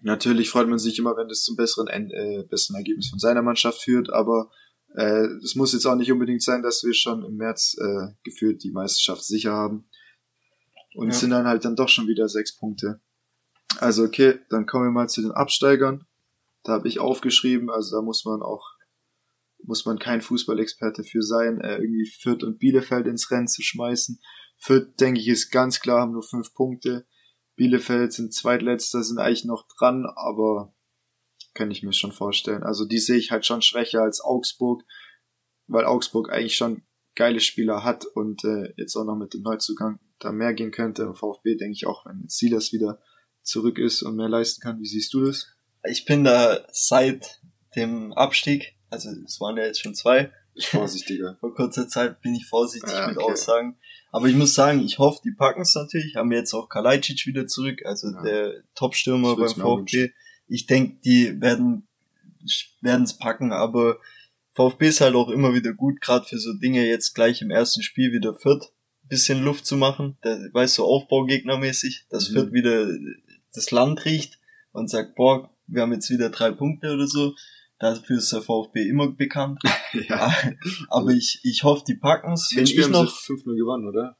Natürlich freut man sich immer, wenn es zum besseren, äh, besseren Ergebnis von seiner Mannschaft führt, aber äh, es muss jetzt auch nicht unbedingt sein, dass wir schon im März äh, geführt die Meisterschaft sicher haben. Und es Ja. sind dann halt dann doch schon wieder sechs Punkte. Also okay, dann kommen wir mal zu den Absteigern. Da habe ich aufgeschrieben, also da muss man auch muss man kein Fußballexperte für sein, äh, irgendwie Fürth und Bielefeld ins Rennen zu schmeißen. Fürth, denke ich, ist ganz klar, haben nur fünf Punkte. Bielefeld sind zweitletzter, sind eigentlich noch dran, aber kann ich mir schon vorstellen. Also die sehe ich halt schon schwächer als Augsburg, weil Augsburg eigentlich schon geile Spieler hat und äh, jetzt auch noch mit dem Neuzugang da mehr gehen könnte. Im VfB denke ich auch, wenn Silas wieder zurück ist und mehr leisten kann. Wie siehst du das? ich bin da seit dem Abstieg, also es waren ja jetzt schon zwei, Vorsichtiger. <laughs> vor kurzer Zeit bin ich vorsichtig Ah, mit okay. Aussagen. Aber ich muss sagen, ich hoffe, die packen es natürlich. Haben jetzt auch Kalajdzic wieder zurück, also Ja. der Top-Stürmer beim VfB. Ich denke, die werden es packen, aber VfB ist halt auch immer wieder gut, gerade für so Dinge jetzt gleich im ersten Spiel wieder Fürth bisschen Luft zu machen. Da, weißt du, Aufbaugegnermäßig, dass Mhm. Fürth wieder das Land riecht und sagt, boah, wir haben jetzt wieder drei Punkte oder so. Dafür ist der VfB immer bekannt. <laughs> ja. Aber ich, ich hoffe, die packen's. Wenn Hinspiel ich noch, sie 5-0 gewonnen, oder?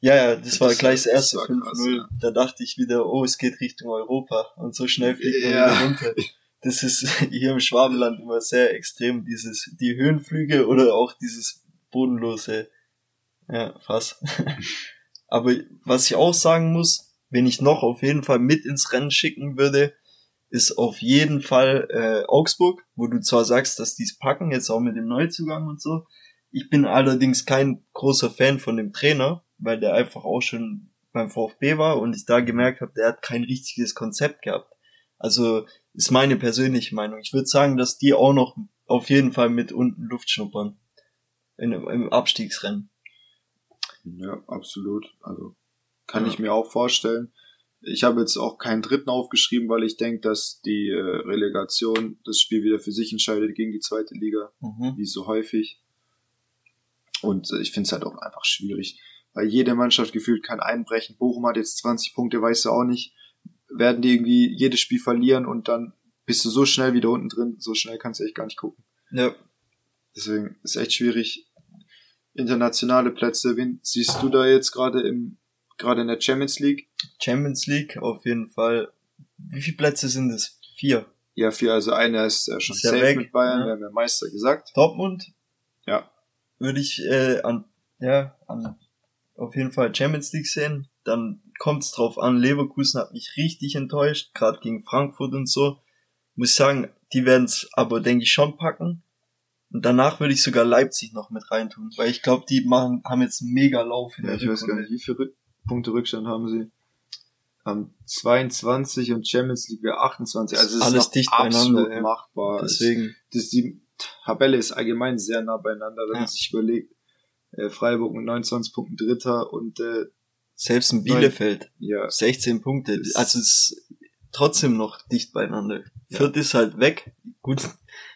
ja, ja, das war Das- gleich das erste das war 5-0. krass, ja. Da dachte ich wieder, oh, es geht Richtung Europa. Und so schnell fliegt man Ja. wieder runter. Das ist <laughs> hier im Schwabenland immer sehr extrem, dieses, die Höhenflüge oder auch dieses bodenlose, ja, Fass. <laughs> Aber was ich auch sagen muss, wenn ich noch auf jeden Fall mit ins Rennen schicken würde, ist auf jeden Fall äh, Augsburg, wo du zwar sagst, dass die es packen, jetzt auch mit dem Neuzugang und so. Ich bin allerdings kein großer Fan von dem Trainer, weil der einfach auch schon beim VfB war und ich da gemerkt habe, der hat kein richtiges Konzept gehabt. Also ist meine persönliche Meinung. Ich würde sagen, dass die auch noch auf jeden Fall mit unten Luft schnuppern. In, Im Abstiegsrennen. Ja, absolut. Also kann Ja. ich mir auch vorstellen. Ich habe jetzt auch keinen dritten aufgeschrieben, weil ich denke, dass die äh, Relegation das Spiel wieder für sich entscheidet gegen die zweite Liga, Mhm. wie so häufig. Und äh, ich finde es halt auch einfach schwierig, weil jede Mannschaft gefühlt kann einbrechen. Bochum hat jetzt 20 Punkte, weißt du auch nicht. Werden die irgendwie jedes Spiel verlieren und dann bist du so schnell wieder unten drin. So schnell kannst du echt gar nicht gucken. Ja. Deswegen ist echt schwierig. Internationale Plätze, wen siehst du da jetzt gerade im, gerade in der Champions League? Champions League auf jeden Fall. Wie viele Plätze sind es? Vier. Ja, für, also einer ist äh, schon Ist ja safe weg, mit Bayern, ja. wir haben ja Meister gesagt. Dortmund Ja. würde ich äh, an, ja, an auf jeden Fall Champions League sehen. Dann kommt es drauf an. Leverkusen hat mich richtig enttäuscht, gerade gegen Frankfurt und so. Muss ich sagen, die werden es aber, denke ich, schon packen. Und danach würde ich sogar Leipzig noch mit reintun, weil ich glaube, die machen, haben jetzt einen mega Lauf in ja der ich weiß gar Rückrunde. nicht, wie viele Punkte Rückstand haben sie? Haben 22 und Champions League wäre 28. Also es ist Alles dicht absolut beieinander, machbar. Deswegen, Das, die Tabelle ist allgemein sehr nah beieinander, wenn Ja. man sich überlegt. Äh, Freiburg mit 29 Punkten Dritter und äh, selbst in. Bielefeld, ja, 16 Punkte. Also es ist trotzdem noch dicht beieinander. Ja. Fürth ist halt weg. Gut,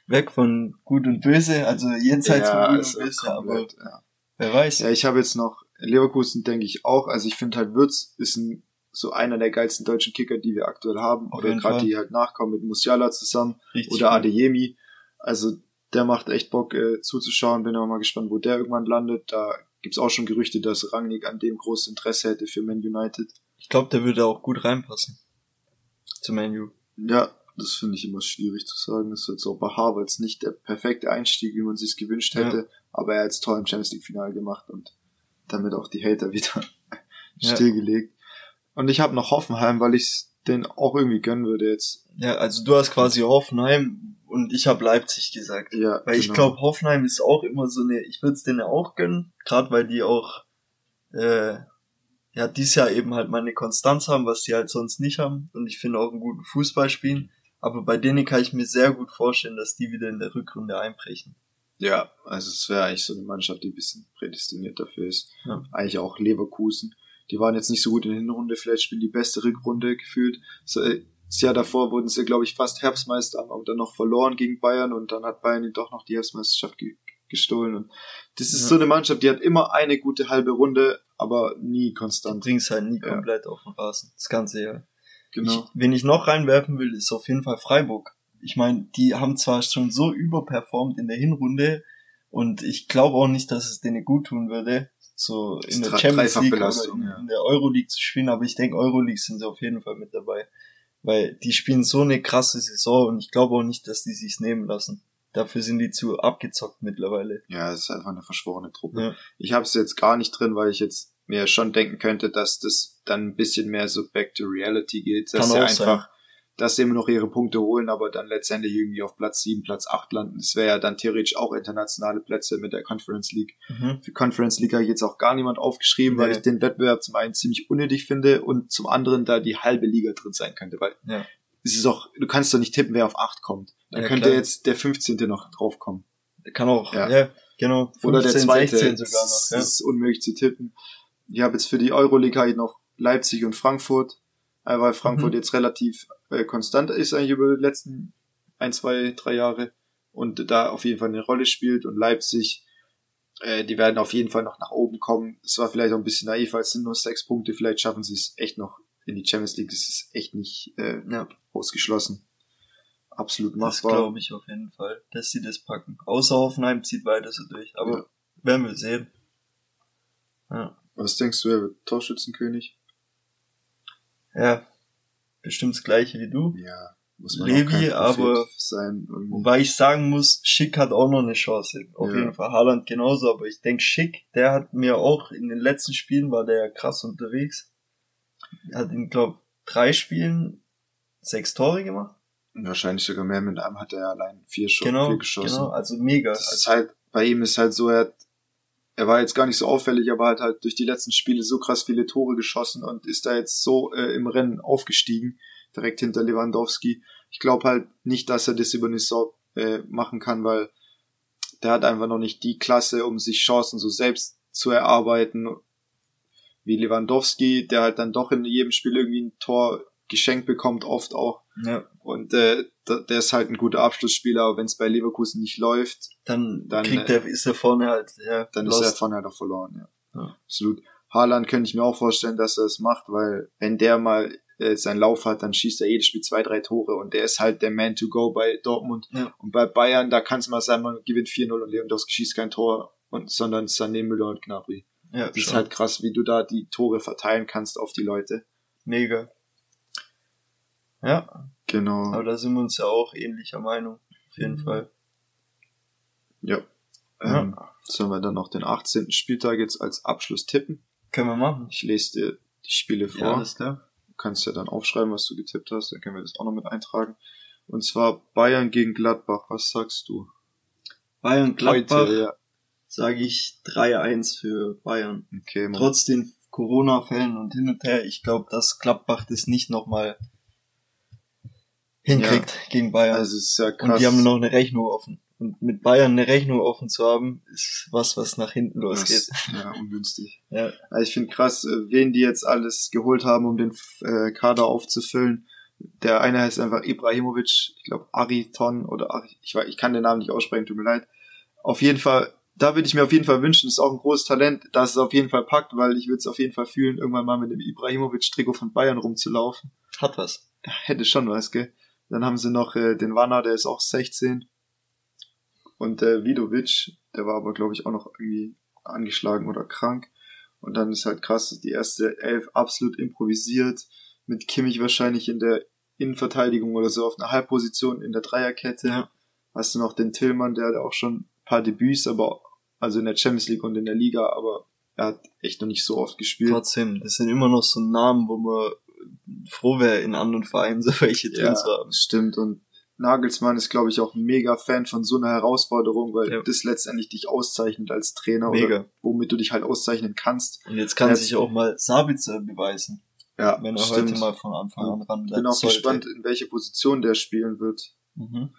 weg von Gut und Böse, also jenseits ja, von Gut und Böse, aber komplett, ja. wer weiß. Ja, ich habe jetzt noch Leverkusen, denke ich auch. Also ich finde halt Würz ist ein, so einer der geilsten deutschen Kicker, die wir aktuell haben. Auf oder gerade die halt nachkommen mit Musiala zusammen Richtig oder. Adeyemi. Also der macht echt Bock äh, zuzuschauen. Bin aber mal gespannt, wo der irgendwann landet. Da gibt's auch schon Gerüchte, dass Rangnick an dem großes Interesse hätte für Man United. Ich glaube, der würde auch gut reinpassen. Zu Manu. Ja, das finde ich immer schwierig zu sagen. Das ist jetzt auch bei Harvards nicht der perfekte Einstieg, wie man sich gewünscht hätte. Ja. Aber er hat es toll im Champions League Finale gemacht und damit auch die Hater <laughs> wieder ja. Und ich habe noch Hoffenheim, weil ich den auch irgendwie gönnen würde jetzt. Ja, also du hast quasi Hoffenheim und ich habe Leipzig gesagt. Ja, weil genau. ich glaube, Hoffenheim ist auch immer so eine, ich würde es denen auch gönnen, gerade weil die auch äh, ja dieses Jahr eben halt mal eine Konstanz haben, was die halt sonst nicht haben. Und ich finde auch einen guten Fußball spielen. Aber bei denen kann ich mir sehr gut vorstellen, dass die wieder in der Rückrunde einbrechen. Ja, also es wäre eigentlich so eine Mannschaft, die ein bisschen prädestiniert dafür ist. Ja. Eigentlich auch Leverkusen. Die waren jetzt nicht so gut in der Hinrunde, vielleicht spielen die beste Rückrunde gefühlt. Äh, das Jahr davor wurden sie, glaube ich, fast Herbstmeister, haben dann noch verloren gegen Bayern und dann hat Bayern ihnen doch noch die Herbstmeisterschaft ge gestohlen. Und das ist ja. so eine Mannschaft, die hat immer eine gute halbe Runde, aber nie konstant. Du bringst halt nie ja. komplett auf den Rasen, das ganze Jahr. Genau. Ich, wen ich noch reinwerfen will, ist auf jeden Fall Freiburg. Ich meine, die haben zwar schon so überperformt in der Hinrunde und ich glaube auch nicht, dass es denen gut tun würde, so in der Champions League oder in, ja. in der Euroleague zu spielen, aber ich denke, Euroleague sind sie auf jeden Fall mit dabei. Weil die spielen so eine krasse Saison und ich glaube auch nicht, dass die sich's nehmen lassen. Dafür sind die zu abgezockt mittlerweile. Ja, es ist einfach eine verschworene Truppe. Ja. Ich habe es jetzt gar nicht drin, weil ich jetzt mir schon denken könnte, dass das dann ein bisschen mehr so back to reality geht, dass sie einfach, sein. Dass sie immer noch ihre Punkte holen, aber dann letztendlich irgendwie auf Platz 7, Platz 8 landen. Das wäre ja dann theoretisch auch internationale Plätze mit der Conference League. Mhm. Für Conference League habe ich jetzt auch gar niemand aufgeschrieben, nee. weil ich den Wettbewerb zum einen ziemlich unnötig finde und zum anderen da die halbe Liga drin sein könnte, weil ja. es ist auch, du kannst doch nicht tippen, wer auf 8 kommt. Dann ja, könnte klar. jetzt der 15. noch draufkommen. Kann auch, ja, ja genau. 15, Oder der zweite, sogar noch. Das ja. ist unmöglich zu tippen. Ich habe jetzt für die Euroleague halt noch Leipzig und Frankfurt, weil Frankfurt mhm. jetzt relativ äh, konstant ist eigentlich über die letzten ein, zwei, drei Jahre und da auf jeden Fall eine Rolle spielt und Leipzig, äh, die werden auf jeden Fall noch nach oben kommen. Es war vielleicht auch ein bisschen naiv, weil es sind nur sechs Punkte, vielleicht schaffen sie es echt noch in die Champions League. Das ist echt nicht äh, ja, ausgeschlossen. Absolut machbar. Das glaube ich auf jeden Fall, dass sie das packen. Außer Hoffenheim zieht weiter so durch, aber ja. werden wir sehen. Ja. Was denkst du, wer wird Torschützenkönig? Ja, bestimmt das gleiche wie du. Ja, muss man Levi, aber sein. Wobei ich sagen muss, Schick hat auch noch eine Chance. Auf ja. jeden Fall Haaland genauso, aber ich denke Schick, der hat mir auch in den letzten Spielen war der ja krass unterwegs. Hat in glaube drei Spielen sechs Tore gemacht. Wahrscheinlich sogar mehr. Mit einem hat er allein vier, genau, vier geschossen. Genau, also mega. Das ist halt, bei ihm ist halt so, er hat er war jetzt gar nicht so auffällig, aber hat halt durch die letzten Spiele so krass viele Tore geschossen und ist da jetzt so äh, im Rennen aufgestiegen, direkt hinter Lewandowski. Ich glaube halt nicht, dass er das über Saison äh, machen kann, weil der hat einfach noch nicht die Klasse, um sich Chancen so selbst zu erarbeiten, wie Lewandowski, der halt dann doch in jedem Spiel irgendwie ein Tor geschenkt bekommt, oft auch. Ja. Und äh, der ist halt ein guter Abschlussspieler, aber wenn es bei Leverkusen nicht läuft, dann, dann kriegt der, ist er vorne halt, ja, dann lost. ist er vorne halt auch verloren, ja. ja. Absolut. Haaland könnte ich mir auch vorstellen, dass er es macht, weil wenn der mal äh, seinen Lauf hat, dann schießt er jedes Spiel zwei, drei Tore und der ist halt der Man to go bei Dortmund. Ja. Und bei Bayern, da kann es mal sein, man gewinnt 4-0 und Lewandowski schießt kein Tor, und, sondern Sané, Müller und Gnabry. Ja, das schon. ist halt krass, wie du da die Tore verteilen kannst auf die Leute. Mega. Ja. Genau. Aber da sind wir uns ja auch ähnlicher Meinung. Auf jeden mhm. Fall. Ja. Ähm, ja. Sollen wir dann noch den 18. Spieltag jetzt als Abschluss tippen? Können wir machen. Ich lese dir die Spiele vor. Ja, alles klar. Du kannst ja dann aufschreiben, was du getippt hast, dann können wir das auch noch mit eintragen. Und zwar Bayern gegen Gladbach. Was sagst du? Bayern Gladbach Heute, ja. sage ich 3-1 für Bayern. Okay, Mann. Trotz den Corona-Fällen und hin und her, ich glaube, dass Gladbach das nicht nochmal hinkriegt ja. gegen Bayern. Also ist ja krass. Und die haben noch eine Rechnung offen. Und mit Bayern eine Rechnung offen zu haben, ist was, was nach hinten losgeht. ja, ungünstig. <laughs> ja. Also ich finde krass, äh, wen die jetzt alles geholt haben, um den äh, Kader aufzufüllen. Der eine heißt einfach Ibrahimovic, ich glaube Ariton oder Ari, ich, weiß, ich kann den Namen nicht aussprechen, tut mir leid. Auf jeden Fall, da würde ich mir auf jeden Fall wünschen, ist auch ein großes Talent, dass es auf jeden Fall packt, weil ich würde es auf jeden Fall fühlen, irgendwann mal mit dem Ibrahimovic-Trikot von Bayern rumzulaufen. Hat was. Hätte schon was, gell? Dann haben sie noch äh, den Wanner, der ist auch 16. Und der äh, Vidovic, der war aber, glaube ich, auch noch irgendwie angeschlagen oder krank. Und dann ist halt krass, die erste Elf absolut improvisiert, mit Kimmich wahrscheinlich in der Innenverteidigung oder so auf einer Halbposition in der Dreierkette. Ja. Hast du noch den Tillmann, der hat auch schon ein paar Debüts, aber also in der Champions League und in der Liga, aber er hat echt noch nicht so oft gespielt. Trotzdem, das sind immer noch so Namen, wo man froh wäre, in anderen Vereinen so welche drin ja, zu haben. Stimmt, und Nagelsmann ist, glaube ich, auch ein mega Fan von so einer Herausforderung, weil ja. das letztendlich dich auszeichnet als Trainer mega. oder womit du dich halt auszeichnen kannst. Und jetzt kann sich auch mal Sabitzer beweisen. Ja, wenn er stimmt. heute mal von Anfang an ran Ich bin auch sollte. gespannt, in welche Position der spielen wird. Mhm.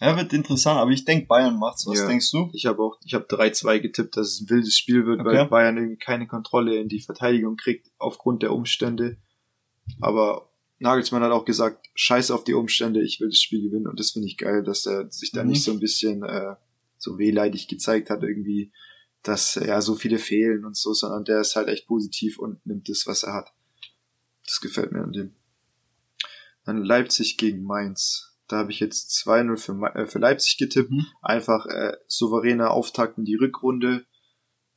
Ja, wird interessant, aber ich denke, Bayern macht's. Was ja. denkst du? Ich habe auch, ich habe 3-2 getippt, dass es ein wildes Spiel wird, okay. weil Bayern irgendwie keine Kontrolle in die Verteidigung kriegt aufgrund der Umstände. Aber Nagelsmann hat auch gesagt, scheiß auf die Umstände, ich will das Spiel gewinnen. Und das finde ich geil, dass er sich da mhm. nicht so ein bisschen äh, so wehleidig gezeigt hat, irgendwie, dass ja so viele fehlen und so, sondern der ist halt echt positiv und nimmt das, was er hat. Das gefällt mir an dem. Dann Leipzig gegen Mainz. Da habe ich jetzt 2-0 für, äh, für Leipzig getippt. Mhm. Einfach äh, souveräner Auftakt in die Rückrunde.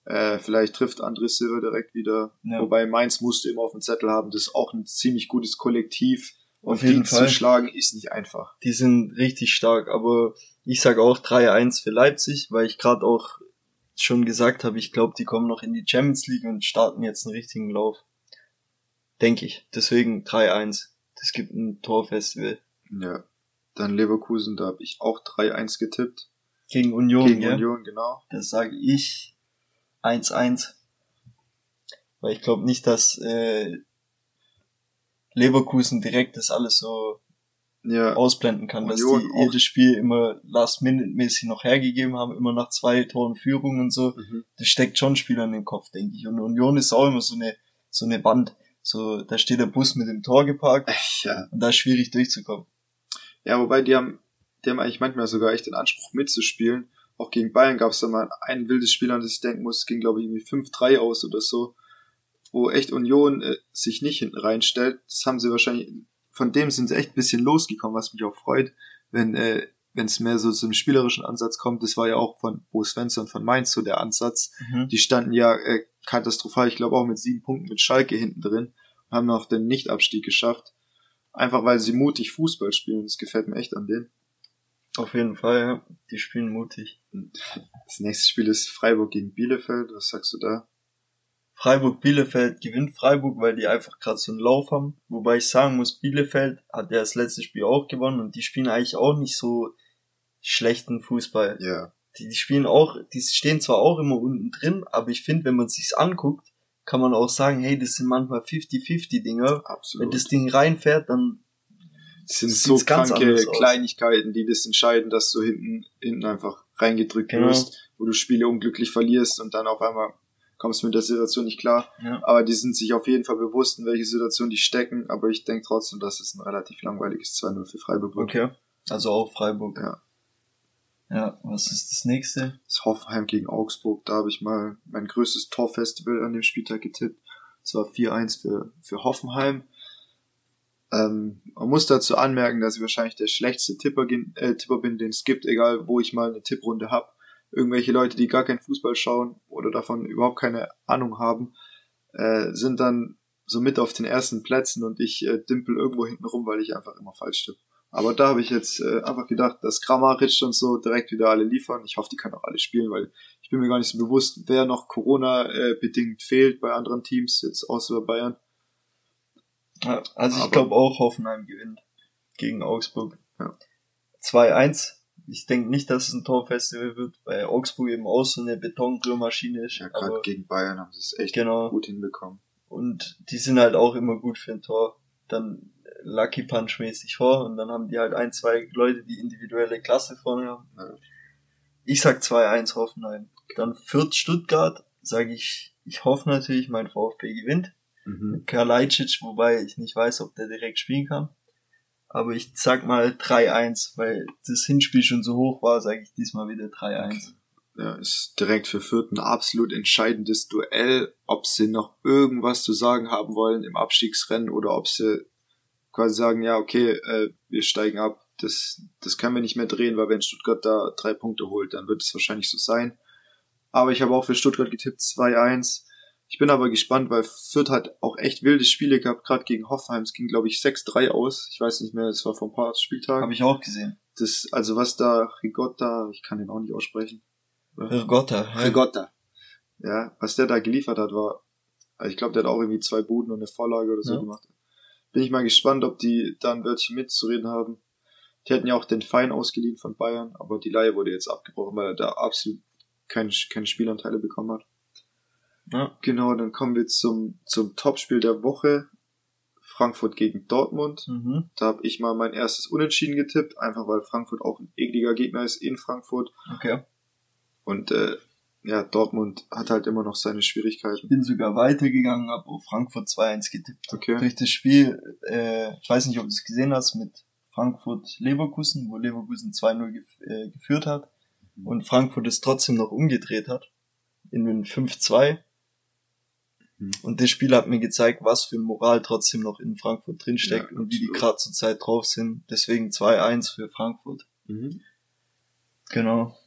Äh, vielleicht trifft André Silva direkt wieder. Ja. Wobei Mainz musste immer auf dem Zettel haben. Das ist auch ein ziemlich gutes Kollektiv. Und auf jeden die Fall. zu schlagen ist nicht einfach. Die sind richtig stark, aber ich sage auch 3-1 für Leipzig, weil ich gerade auch schon gesagt habe, ich glaube, die kommen noch in die Champions League und starten jetzt einen richtigen Lauf. Denke ich. Deswegen 3-1. Das gibt ein Torfestival. Ja. Dann Leverkusen, da habe ich auch 3-1 getippt. Gegen Union, Gegen ja? Union, genau. Das sage ich 1-1. Weil ich glaube nicht, dass äh, Leverkusen direkt das alles so ja. ausblenden kann, Union dass die jedes Spiel immer last-minute-mäßig noch hergegeben haben, immer nach zwei Toren Führung und so. Mhm. Das steckt schon Spielern in den Kopf, denke ich. Und Union ist auch immer so eine, so eine Band. So, da steht der Bus mit dem Tor geparkt. Ja. Und da ist schwierig durchzukommen. Ja, wobei die haben, die haben eigentlich manchmal sogar echt den Anspruch mitzuspielen. Auch gegen Bayern gab es da mal ein wildes Spiel, an das ich denken muss, ging glaube ich irgendwie 5-3 aus oder so, wo echt Union äh, sich nicht hinten reinstellt. Das haben sie wahrscheinlich, von dem sind sie echt ein bisschen losgekommen, was mich auch freut, wenn äh, wenn es mehr so zum spielerischen Ansatz kommt. Das war ja auch von Bo Svensson von Mainz so der Ansatz. Mhm. Die standen ja äh, katastrophal, ich glaube auch mit sieben Punkten mit Schalke hinten drin, haben noch den Nichtabstieg geschafft. Einfach weil sie mutig Fußball spielen. Das gefällt mir echt an denen. Auf jeden Fall, ja. Die spielen mutig. Das nächste Spiel ist Freiburg gegen Bielefeld. Was sagst du da? Freiburg-Bielefeld gewinnt Freiburg, weil die einfach gerade so einen Lauf haben. Wobei ich sagen muss, Bielefeld hat ja das letzte Spiel auch gewonnen und die spielen eigentlich auch nicht so schlechten Fußball. Ja. Die, die spielen auch, die stehen zwar auch immer unten drin, aber ich finde, wenn man sich's anguckt, kann man auch sagen, hey, das sind manchmal 50-50 Dinger. Absolut. Wenn das Ding reinfährt, dann das sind so kranke Kleinigkeiten, die das entscheiden, dass du hinten, hinten einfach reingedrückt genau. wirst, wo du Spiele unglücklich verlierst und dann auf einmal kommst du mit der Situation nicht klar. Ja. Aber die sind sich auf jeden Fall bewusst, in welche Situation die stecken. Aber ich denke trotzdem, dass es ein relativ langweiliges 2-0 für Freiburg wird. Okay. Also auch Freiburg. Ja. Ja, was ist das nächste? Das Hoffenheim gegen Augsburg. Da habe ich mal mein größtes Torfestival an dem Spieltag getippt. Das war 4-1 für, für Hoffenheim. Ähm, man muss dazu anmerken, dass ich wahrscheinlich der schlechteste Tipper, äh, Tipper bin, den es gibt, egal wo ich mal eine Tipprunde habe. Irgendwelche Leute, die gar keinen Fußball schauen oder davon überhaupt keine Ahnung haben, äh, sind dann so mit auf den ersten Plätzen und ich äh, dimpel irgendwo hinten rum, weil ich einfach immer falsch tippe. Aber da habe ich jetzt äh, einfach gedacht, dass Kramaric und so direkt wieder alle liefern. Ich hoffe, die können auch alle spielen, weil ich bin mir gar nicht so bewusst, wer noch Corona-bedingt äh, fehlt bei anderen Teams, jetzt außer bei Bayern. Ja, also ich glaube auch Hoffenheim gewinnt gegen Augsburg. Ja. 2-1. Ich denke nicht, dass es ein Torfestival wird, weil Augsburg eben auch so eine Betonrührmaschine ist. Ja, gerade gegen Bayern haben sie es echt genau. gut hinbekommen. Und die sind halt auch immer gut für ein Tor. Dann Lucky Punch mäßig vor und dann haben die halt ein, zwei Leute, die individuelle Klasse vorne haben. Ja. Ich sag 2-1 Hoffenheim. Dann Fürth Stuttgart, sage ich, ich hoffe natürlich, mein VfB gewinnt. Mhm. Kalajdzic, wobei ich nicht weiß, ob der direkt spielen kann. Aber ich sag mal 3-1, weil das Hinspiel schon so hoch war, sage ich diesmal wieder 3-1. Ja, ist direkt für Fürth ein absolut entscheidendes Duell, ob sie noch irgendwas zu sagen haben wollen im Abstiegsrennen oder ob sie quasi sagen, ja, okay, äh, wir steigen ab. Das, das können wir nicht mehr drehen, weil wenn Stuttgart da drei Punkte holt, dann wird es wahrscheinlich so sein. Aber ich habe auch für Stuttgart getippt 2-1. Ich bin aber gespannt, weil Fürth hat auch echt wilde Spiele gehabt, gerade gegen Hoffenheim. Es ging, glaube ich, 6-3 aus. Ich weiß nicht mehr, es war vor ein paar Spieltagen. Habe ich auch gesehen. Das, also was da Rigotta, ich kann den auch nicht aussprechen. Rigotta. Ja. Rigotta. Ja, was der da geliefert hat, war, also ich glaube, der hat auch irgendwie zwei Buden und eine Vorlage oder so Ja. gemacht. Bin ich mal gespannt, ob die da ein Wörtchen mitzureden haben. Die hätten ja auch den Fein ausgeliehen von Bayern, aber die Leihe wurde jetzt abgebrochen, weil er da absolut keine, keine Spielanteile bekommen hat. Ja. Genau, dann kommen wir zum, zum Topspiel der Woche. Frankfurt gegen Dortmund. Mhm. Da habe ich mal mein erstes Unentschieden getippt, einfach weil Frankfurt auch ein ekliger Gegner ist in Frankfurt. Okay. Und äh, ja, Dortmund hat halt immer noch seine Schwierigkeiten. Bin sogar weitergegangen, habe auf Frankfurt 2-1 getippt. Okay. Durch das Spiel, äh, ich weiß nicht, ob du es gesehen hast, mit Frankfurt-Leverkusen, wo Leverkusen 2-0 gef äh, geführt hat Mhm. und Frankfurt es trotzdem noch umgedreht hat in den 5-2. Mhm. Und das Spiel hat mir gezeigt, was für ein Moral trotzdem noch in Frankfurt drinsteckt Ja, und wie die gerade zur Zeit drauf sind. Deswegen 2-1 für Frankfurt. Mhm. Genau.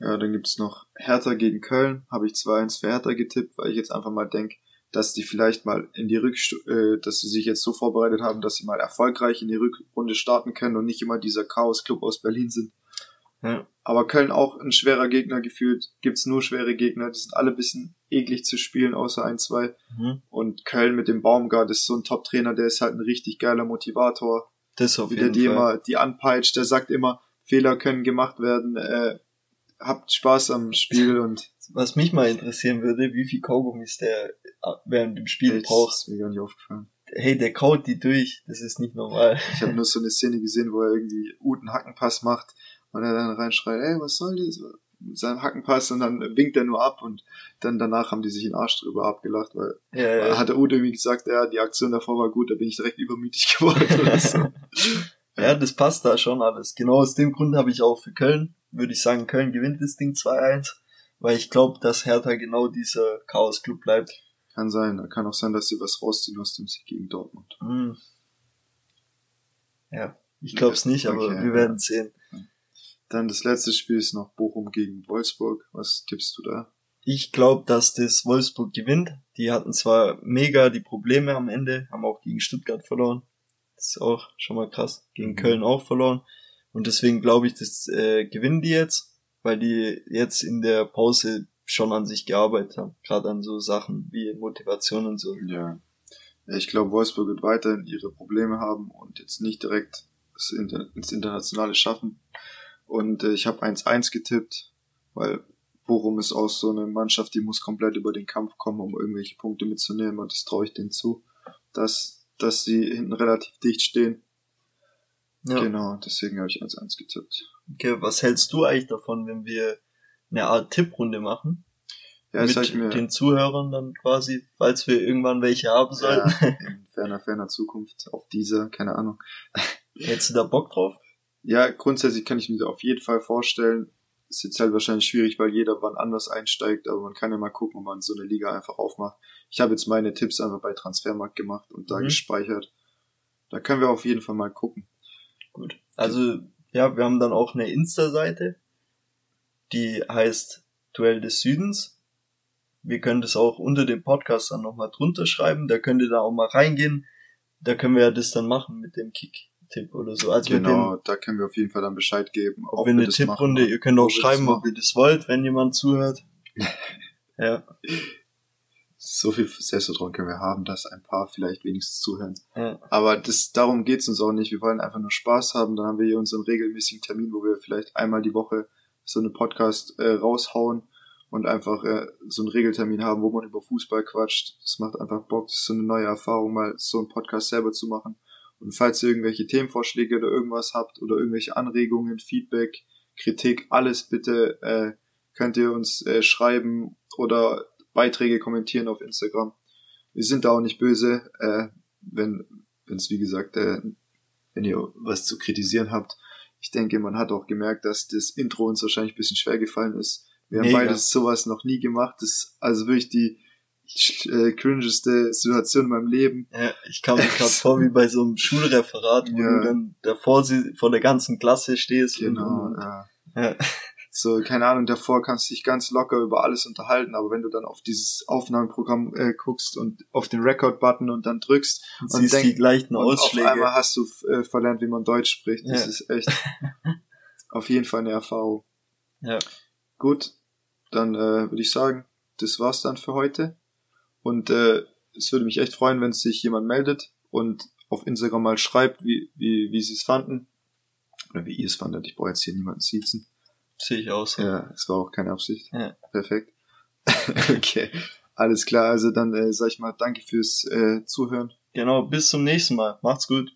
Ja, dann gibt's noch Hertha gegen Köln. Habe ich 2-1 für Hertha getippt, weil ich jetzt einfach mal denk, dass die vielleicht mal in die Rückstu äh, dass sie sich jetzt so vorbereitet haben, dass sie mal erfolgreich in die Rückrunde starten können und nicht immer dieser Chaos-Club aus Berlin sind. Ja. Aber Köln auch ein schwerer Gegner gefühlt. Gibt's nur schwere Gegner. Die sind alle ein bisschen eklig zu spielen, außer ein, zwei. Mhm. Und Köln mit dem Baumgart ist so ein Top-Trainer, der ist halt ein richtig geiler Motivator. Das auf Wie der jeden die Fall. immer, die anpeitscht, der sagt immer, Fehler können gemacht werden, äh, habt Spaß am Spiel <laughs> und Was mich mal interessieren würde, wie viel Kaugummis der äh, während dem Spiel das braucht. ist mir gar nicht aufgefallen. Hey, der kaut die durch. Das ist nicht normal. Ich habe nur so eine Szene gesehen, wo er irgendwie Uten Hackenpass macht und er dann reinschreit, ey, was soll das? Mit seinem Hackenpass und dann winkt er nur ab und dann danach haben die sich in den Arsch drüber abgelacht, weil Ja, ja. hat der Ute irgendwie gesagt, ja, die Aktion davor war gut, da bin ich direkt übermütig <laughs> geworden oder so. ja, das passt da schon alles. Genau aus dem Grund habe ich auch für Köln, würde ich sagen, Köln gewinnt das Ding 2-1, weil ich glaube, dass Hertha genau dieser Chaos-Club bleibt. Kann sein, kann auch sein, dass sie was rausziehen aus dem Sieg gegen Dortmund. Hm. Ja, ich glaube es nicht, aber Okay, wir ja. werden sehen. Dann das letzte Spiel ist noch Bochum gegen Wolfsburg. Was tippst du da? Ich glaube, dass das Wolfsburg gewinnt. Die hatten zwar mega die Probleme am Ende, haben auch gegen Stuttgart verloren. Das ist auch schon mal krass. Gegen Mhm. Köln auch verloren. Und deswegen glaube ich, das äh, gewinnen die jetzt, weil die jetzt in der Pause schon an sich gearbeitet haben. Gerade an so Sachen wie Motivation und so. Ja. Ich glaube, Wolfsburg wird weiterhin ihre Probleme haben und jetzt nicht direkt ins Internationale schaffen. Und äh, ich habe 1-1 getippt, weil Bochum ist auch so eine Mannschaft, die muss komplett über den Kampf kommen, um irgendwelche Punkte mitzunehmen und das traue ich denen zu, dass, dass sie hinten relativ dicht stehen. Ja. Genau, deswegen habe ich 1-1 getippt. Okay, was hältst du eigentlich davon, wenn wir eine Art Tipprunde machen? Ja, das mit ich mir den Zuhörern dann quasi, falls wir irgendwann welche haben sollten. ja, in ferner, ferner Zukunft auf dieser, keine Ahnung. Hättest du da Bock drauf? Ja, grundsätzlich kann ich mir auf jeden Fall vorstellen. Ist jetzt halt wahrscheinlich schwierig, weil jeder wann anders einsteigt, aber man kann ja mal gucken, ob man so eine Liga einfach aufmacht. Ich habe jetzt meine Tipps einfach bei Transfermarkt gemacht und da Mhm. gespeichert. Da können wir auf jeden Fall mal gucken. Gut. Also, ja, wir haben dann auch eine Insta-Seite, die heißt Duell des Südens. Wir können das auch unter dem Podcast dann nochmal drunter schreiben. Da könnt ihr da auch mal reingehen. Da können wir ja das dann machen mit dem Kick-Tipp oder so. Also genau, da können wir auf jeden Fall dann Bescheid geben, ob wir eine das Tipprunde, machen. ihr könnt auch Ob schreiben, ob ihr das wollt, wenn jemand zuhört. <laughs> ja, So viel Selbstvertrauen können wir haben, dass ein paar vielleicht wenigstens zuhören. ja. Aber das, darum geht's uns auch nicht. Wir wollen einfach nur Spaß haben. Dann haben wir hier unseren regelmäßigen Termin, wo wir vielleicht einmal die Woche so einen Podcast äh, raushauen und einfach äh, so einen Regeltermin haben, wo man über Fußball quatscht. Das macht einfach Bock. Das ist so eine neue Erfahrung, mal so einen Podcast selber zu machen. Und falls ihr irgendwelche Themenvorschläge oder irgendwas habt oder irgendwelche Anregungen, Feedback, Kritik, alles bitte äh, könnt ihr uns äh, schreiben oder Beiträge kommentieren auf Instagram. Wir sind da auch nicht böse, äh, wenn es wie gesagt, äh, wenn ihr was zu kritisieren habt. Ich denke, man hat auch gemerkt, dass das Intro uns wahrscheinlich ein bisschen schwer gefallen ist. Wir haben Mega. beides sowas noch nie gemacht. Das ist also wirklich die äh, cringeste Situation in meinem Leben. ja ich kam mir gerade vor wie bei so einem Schulreferat, wo Ja. du dann davor sie, vor der ganzen Klasse stehst. und- Genau. und, Ja. ja. So, keine Ahnung, davor kannst du dich ganz locker über alles unterhalten, aber wenn du dann auf dieses Aufnahmeprogramm äh, guckst und auf den Record-Button und dann drückst und, und siehst denk, die gleichen Ausschläge. auf einmal hast du äh, verlernt, wie man Deutsch spricht. Das ja. ist echt <laughs> auf jeden Fall eine Erfahrung. Ja. Gut, dann äh, würde ich sagen, das war's dann für heute. Und äh, es würde mich echt freuen, wenn sich jemand meldet und auf Instagram mal schreibt, wie, wie, wie sie es fanden. Oder wie ihr es fandet. Ich brauche jetzt hier niemanden siezen. Sehe ich aus. So. Ja, es war auch keine Absicht. Ja. Perfekt. <laughs> okay. Alles klar, also dann äh, sag ich mal danke fürs äh, Zuhören. Genau, bis zum nächsten Mal. Macht's gut.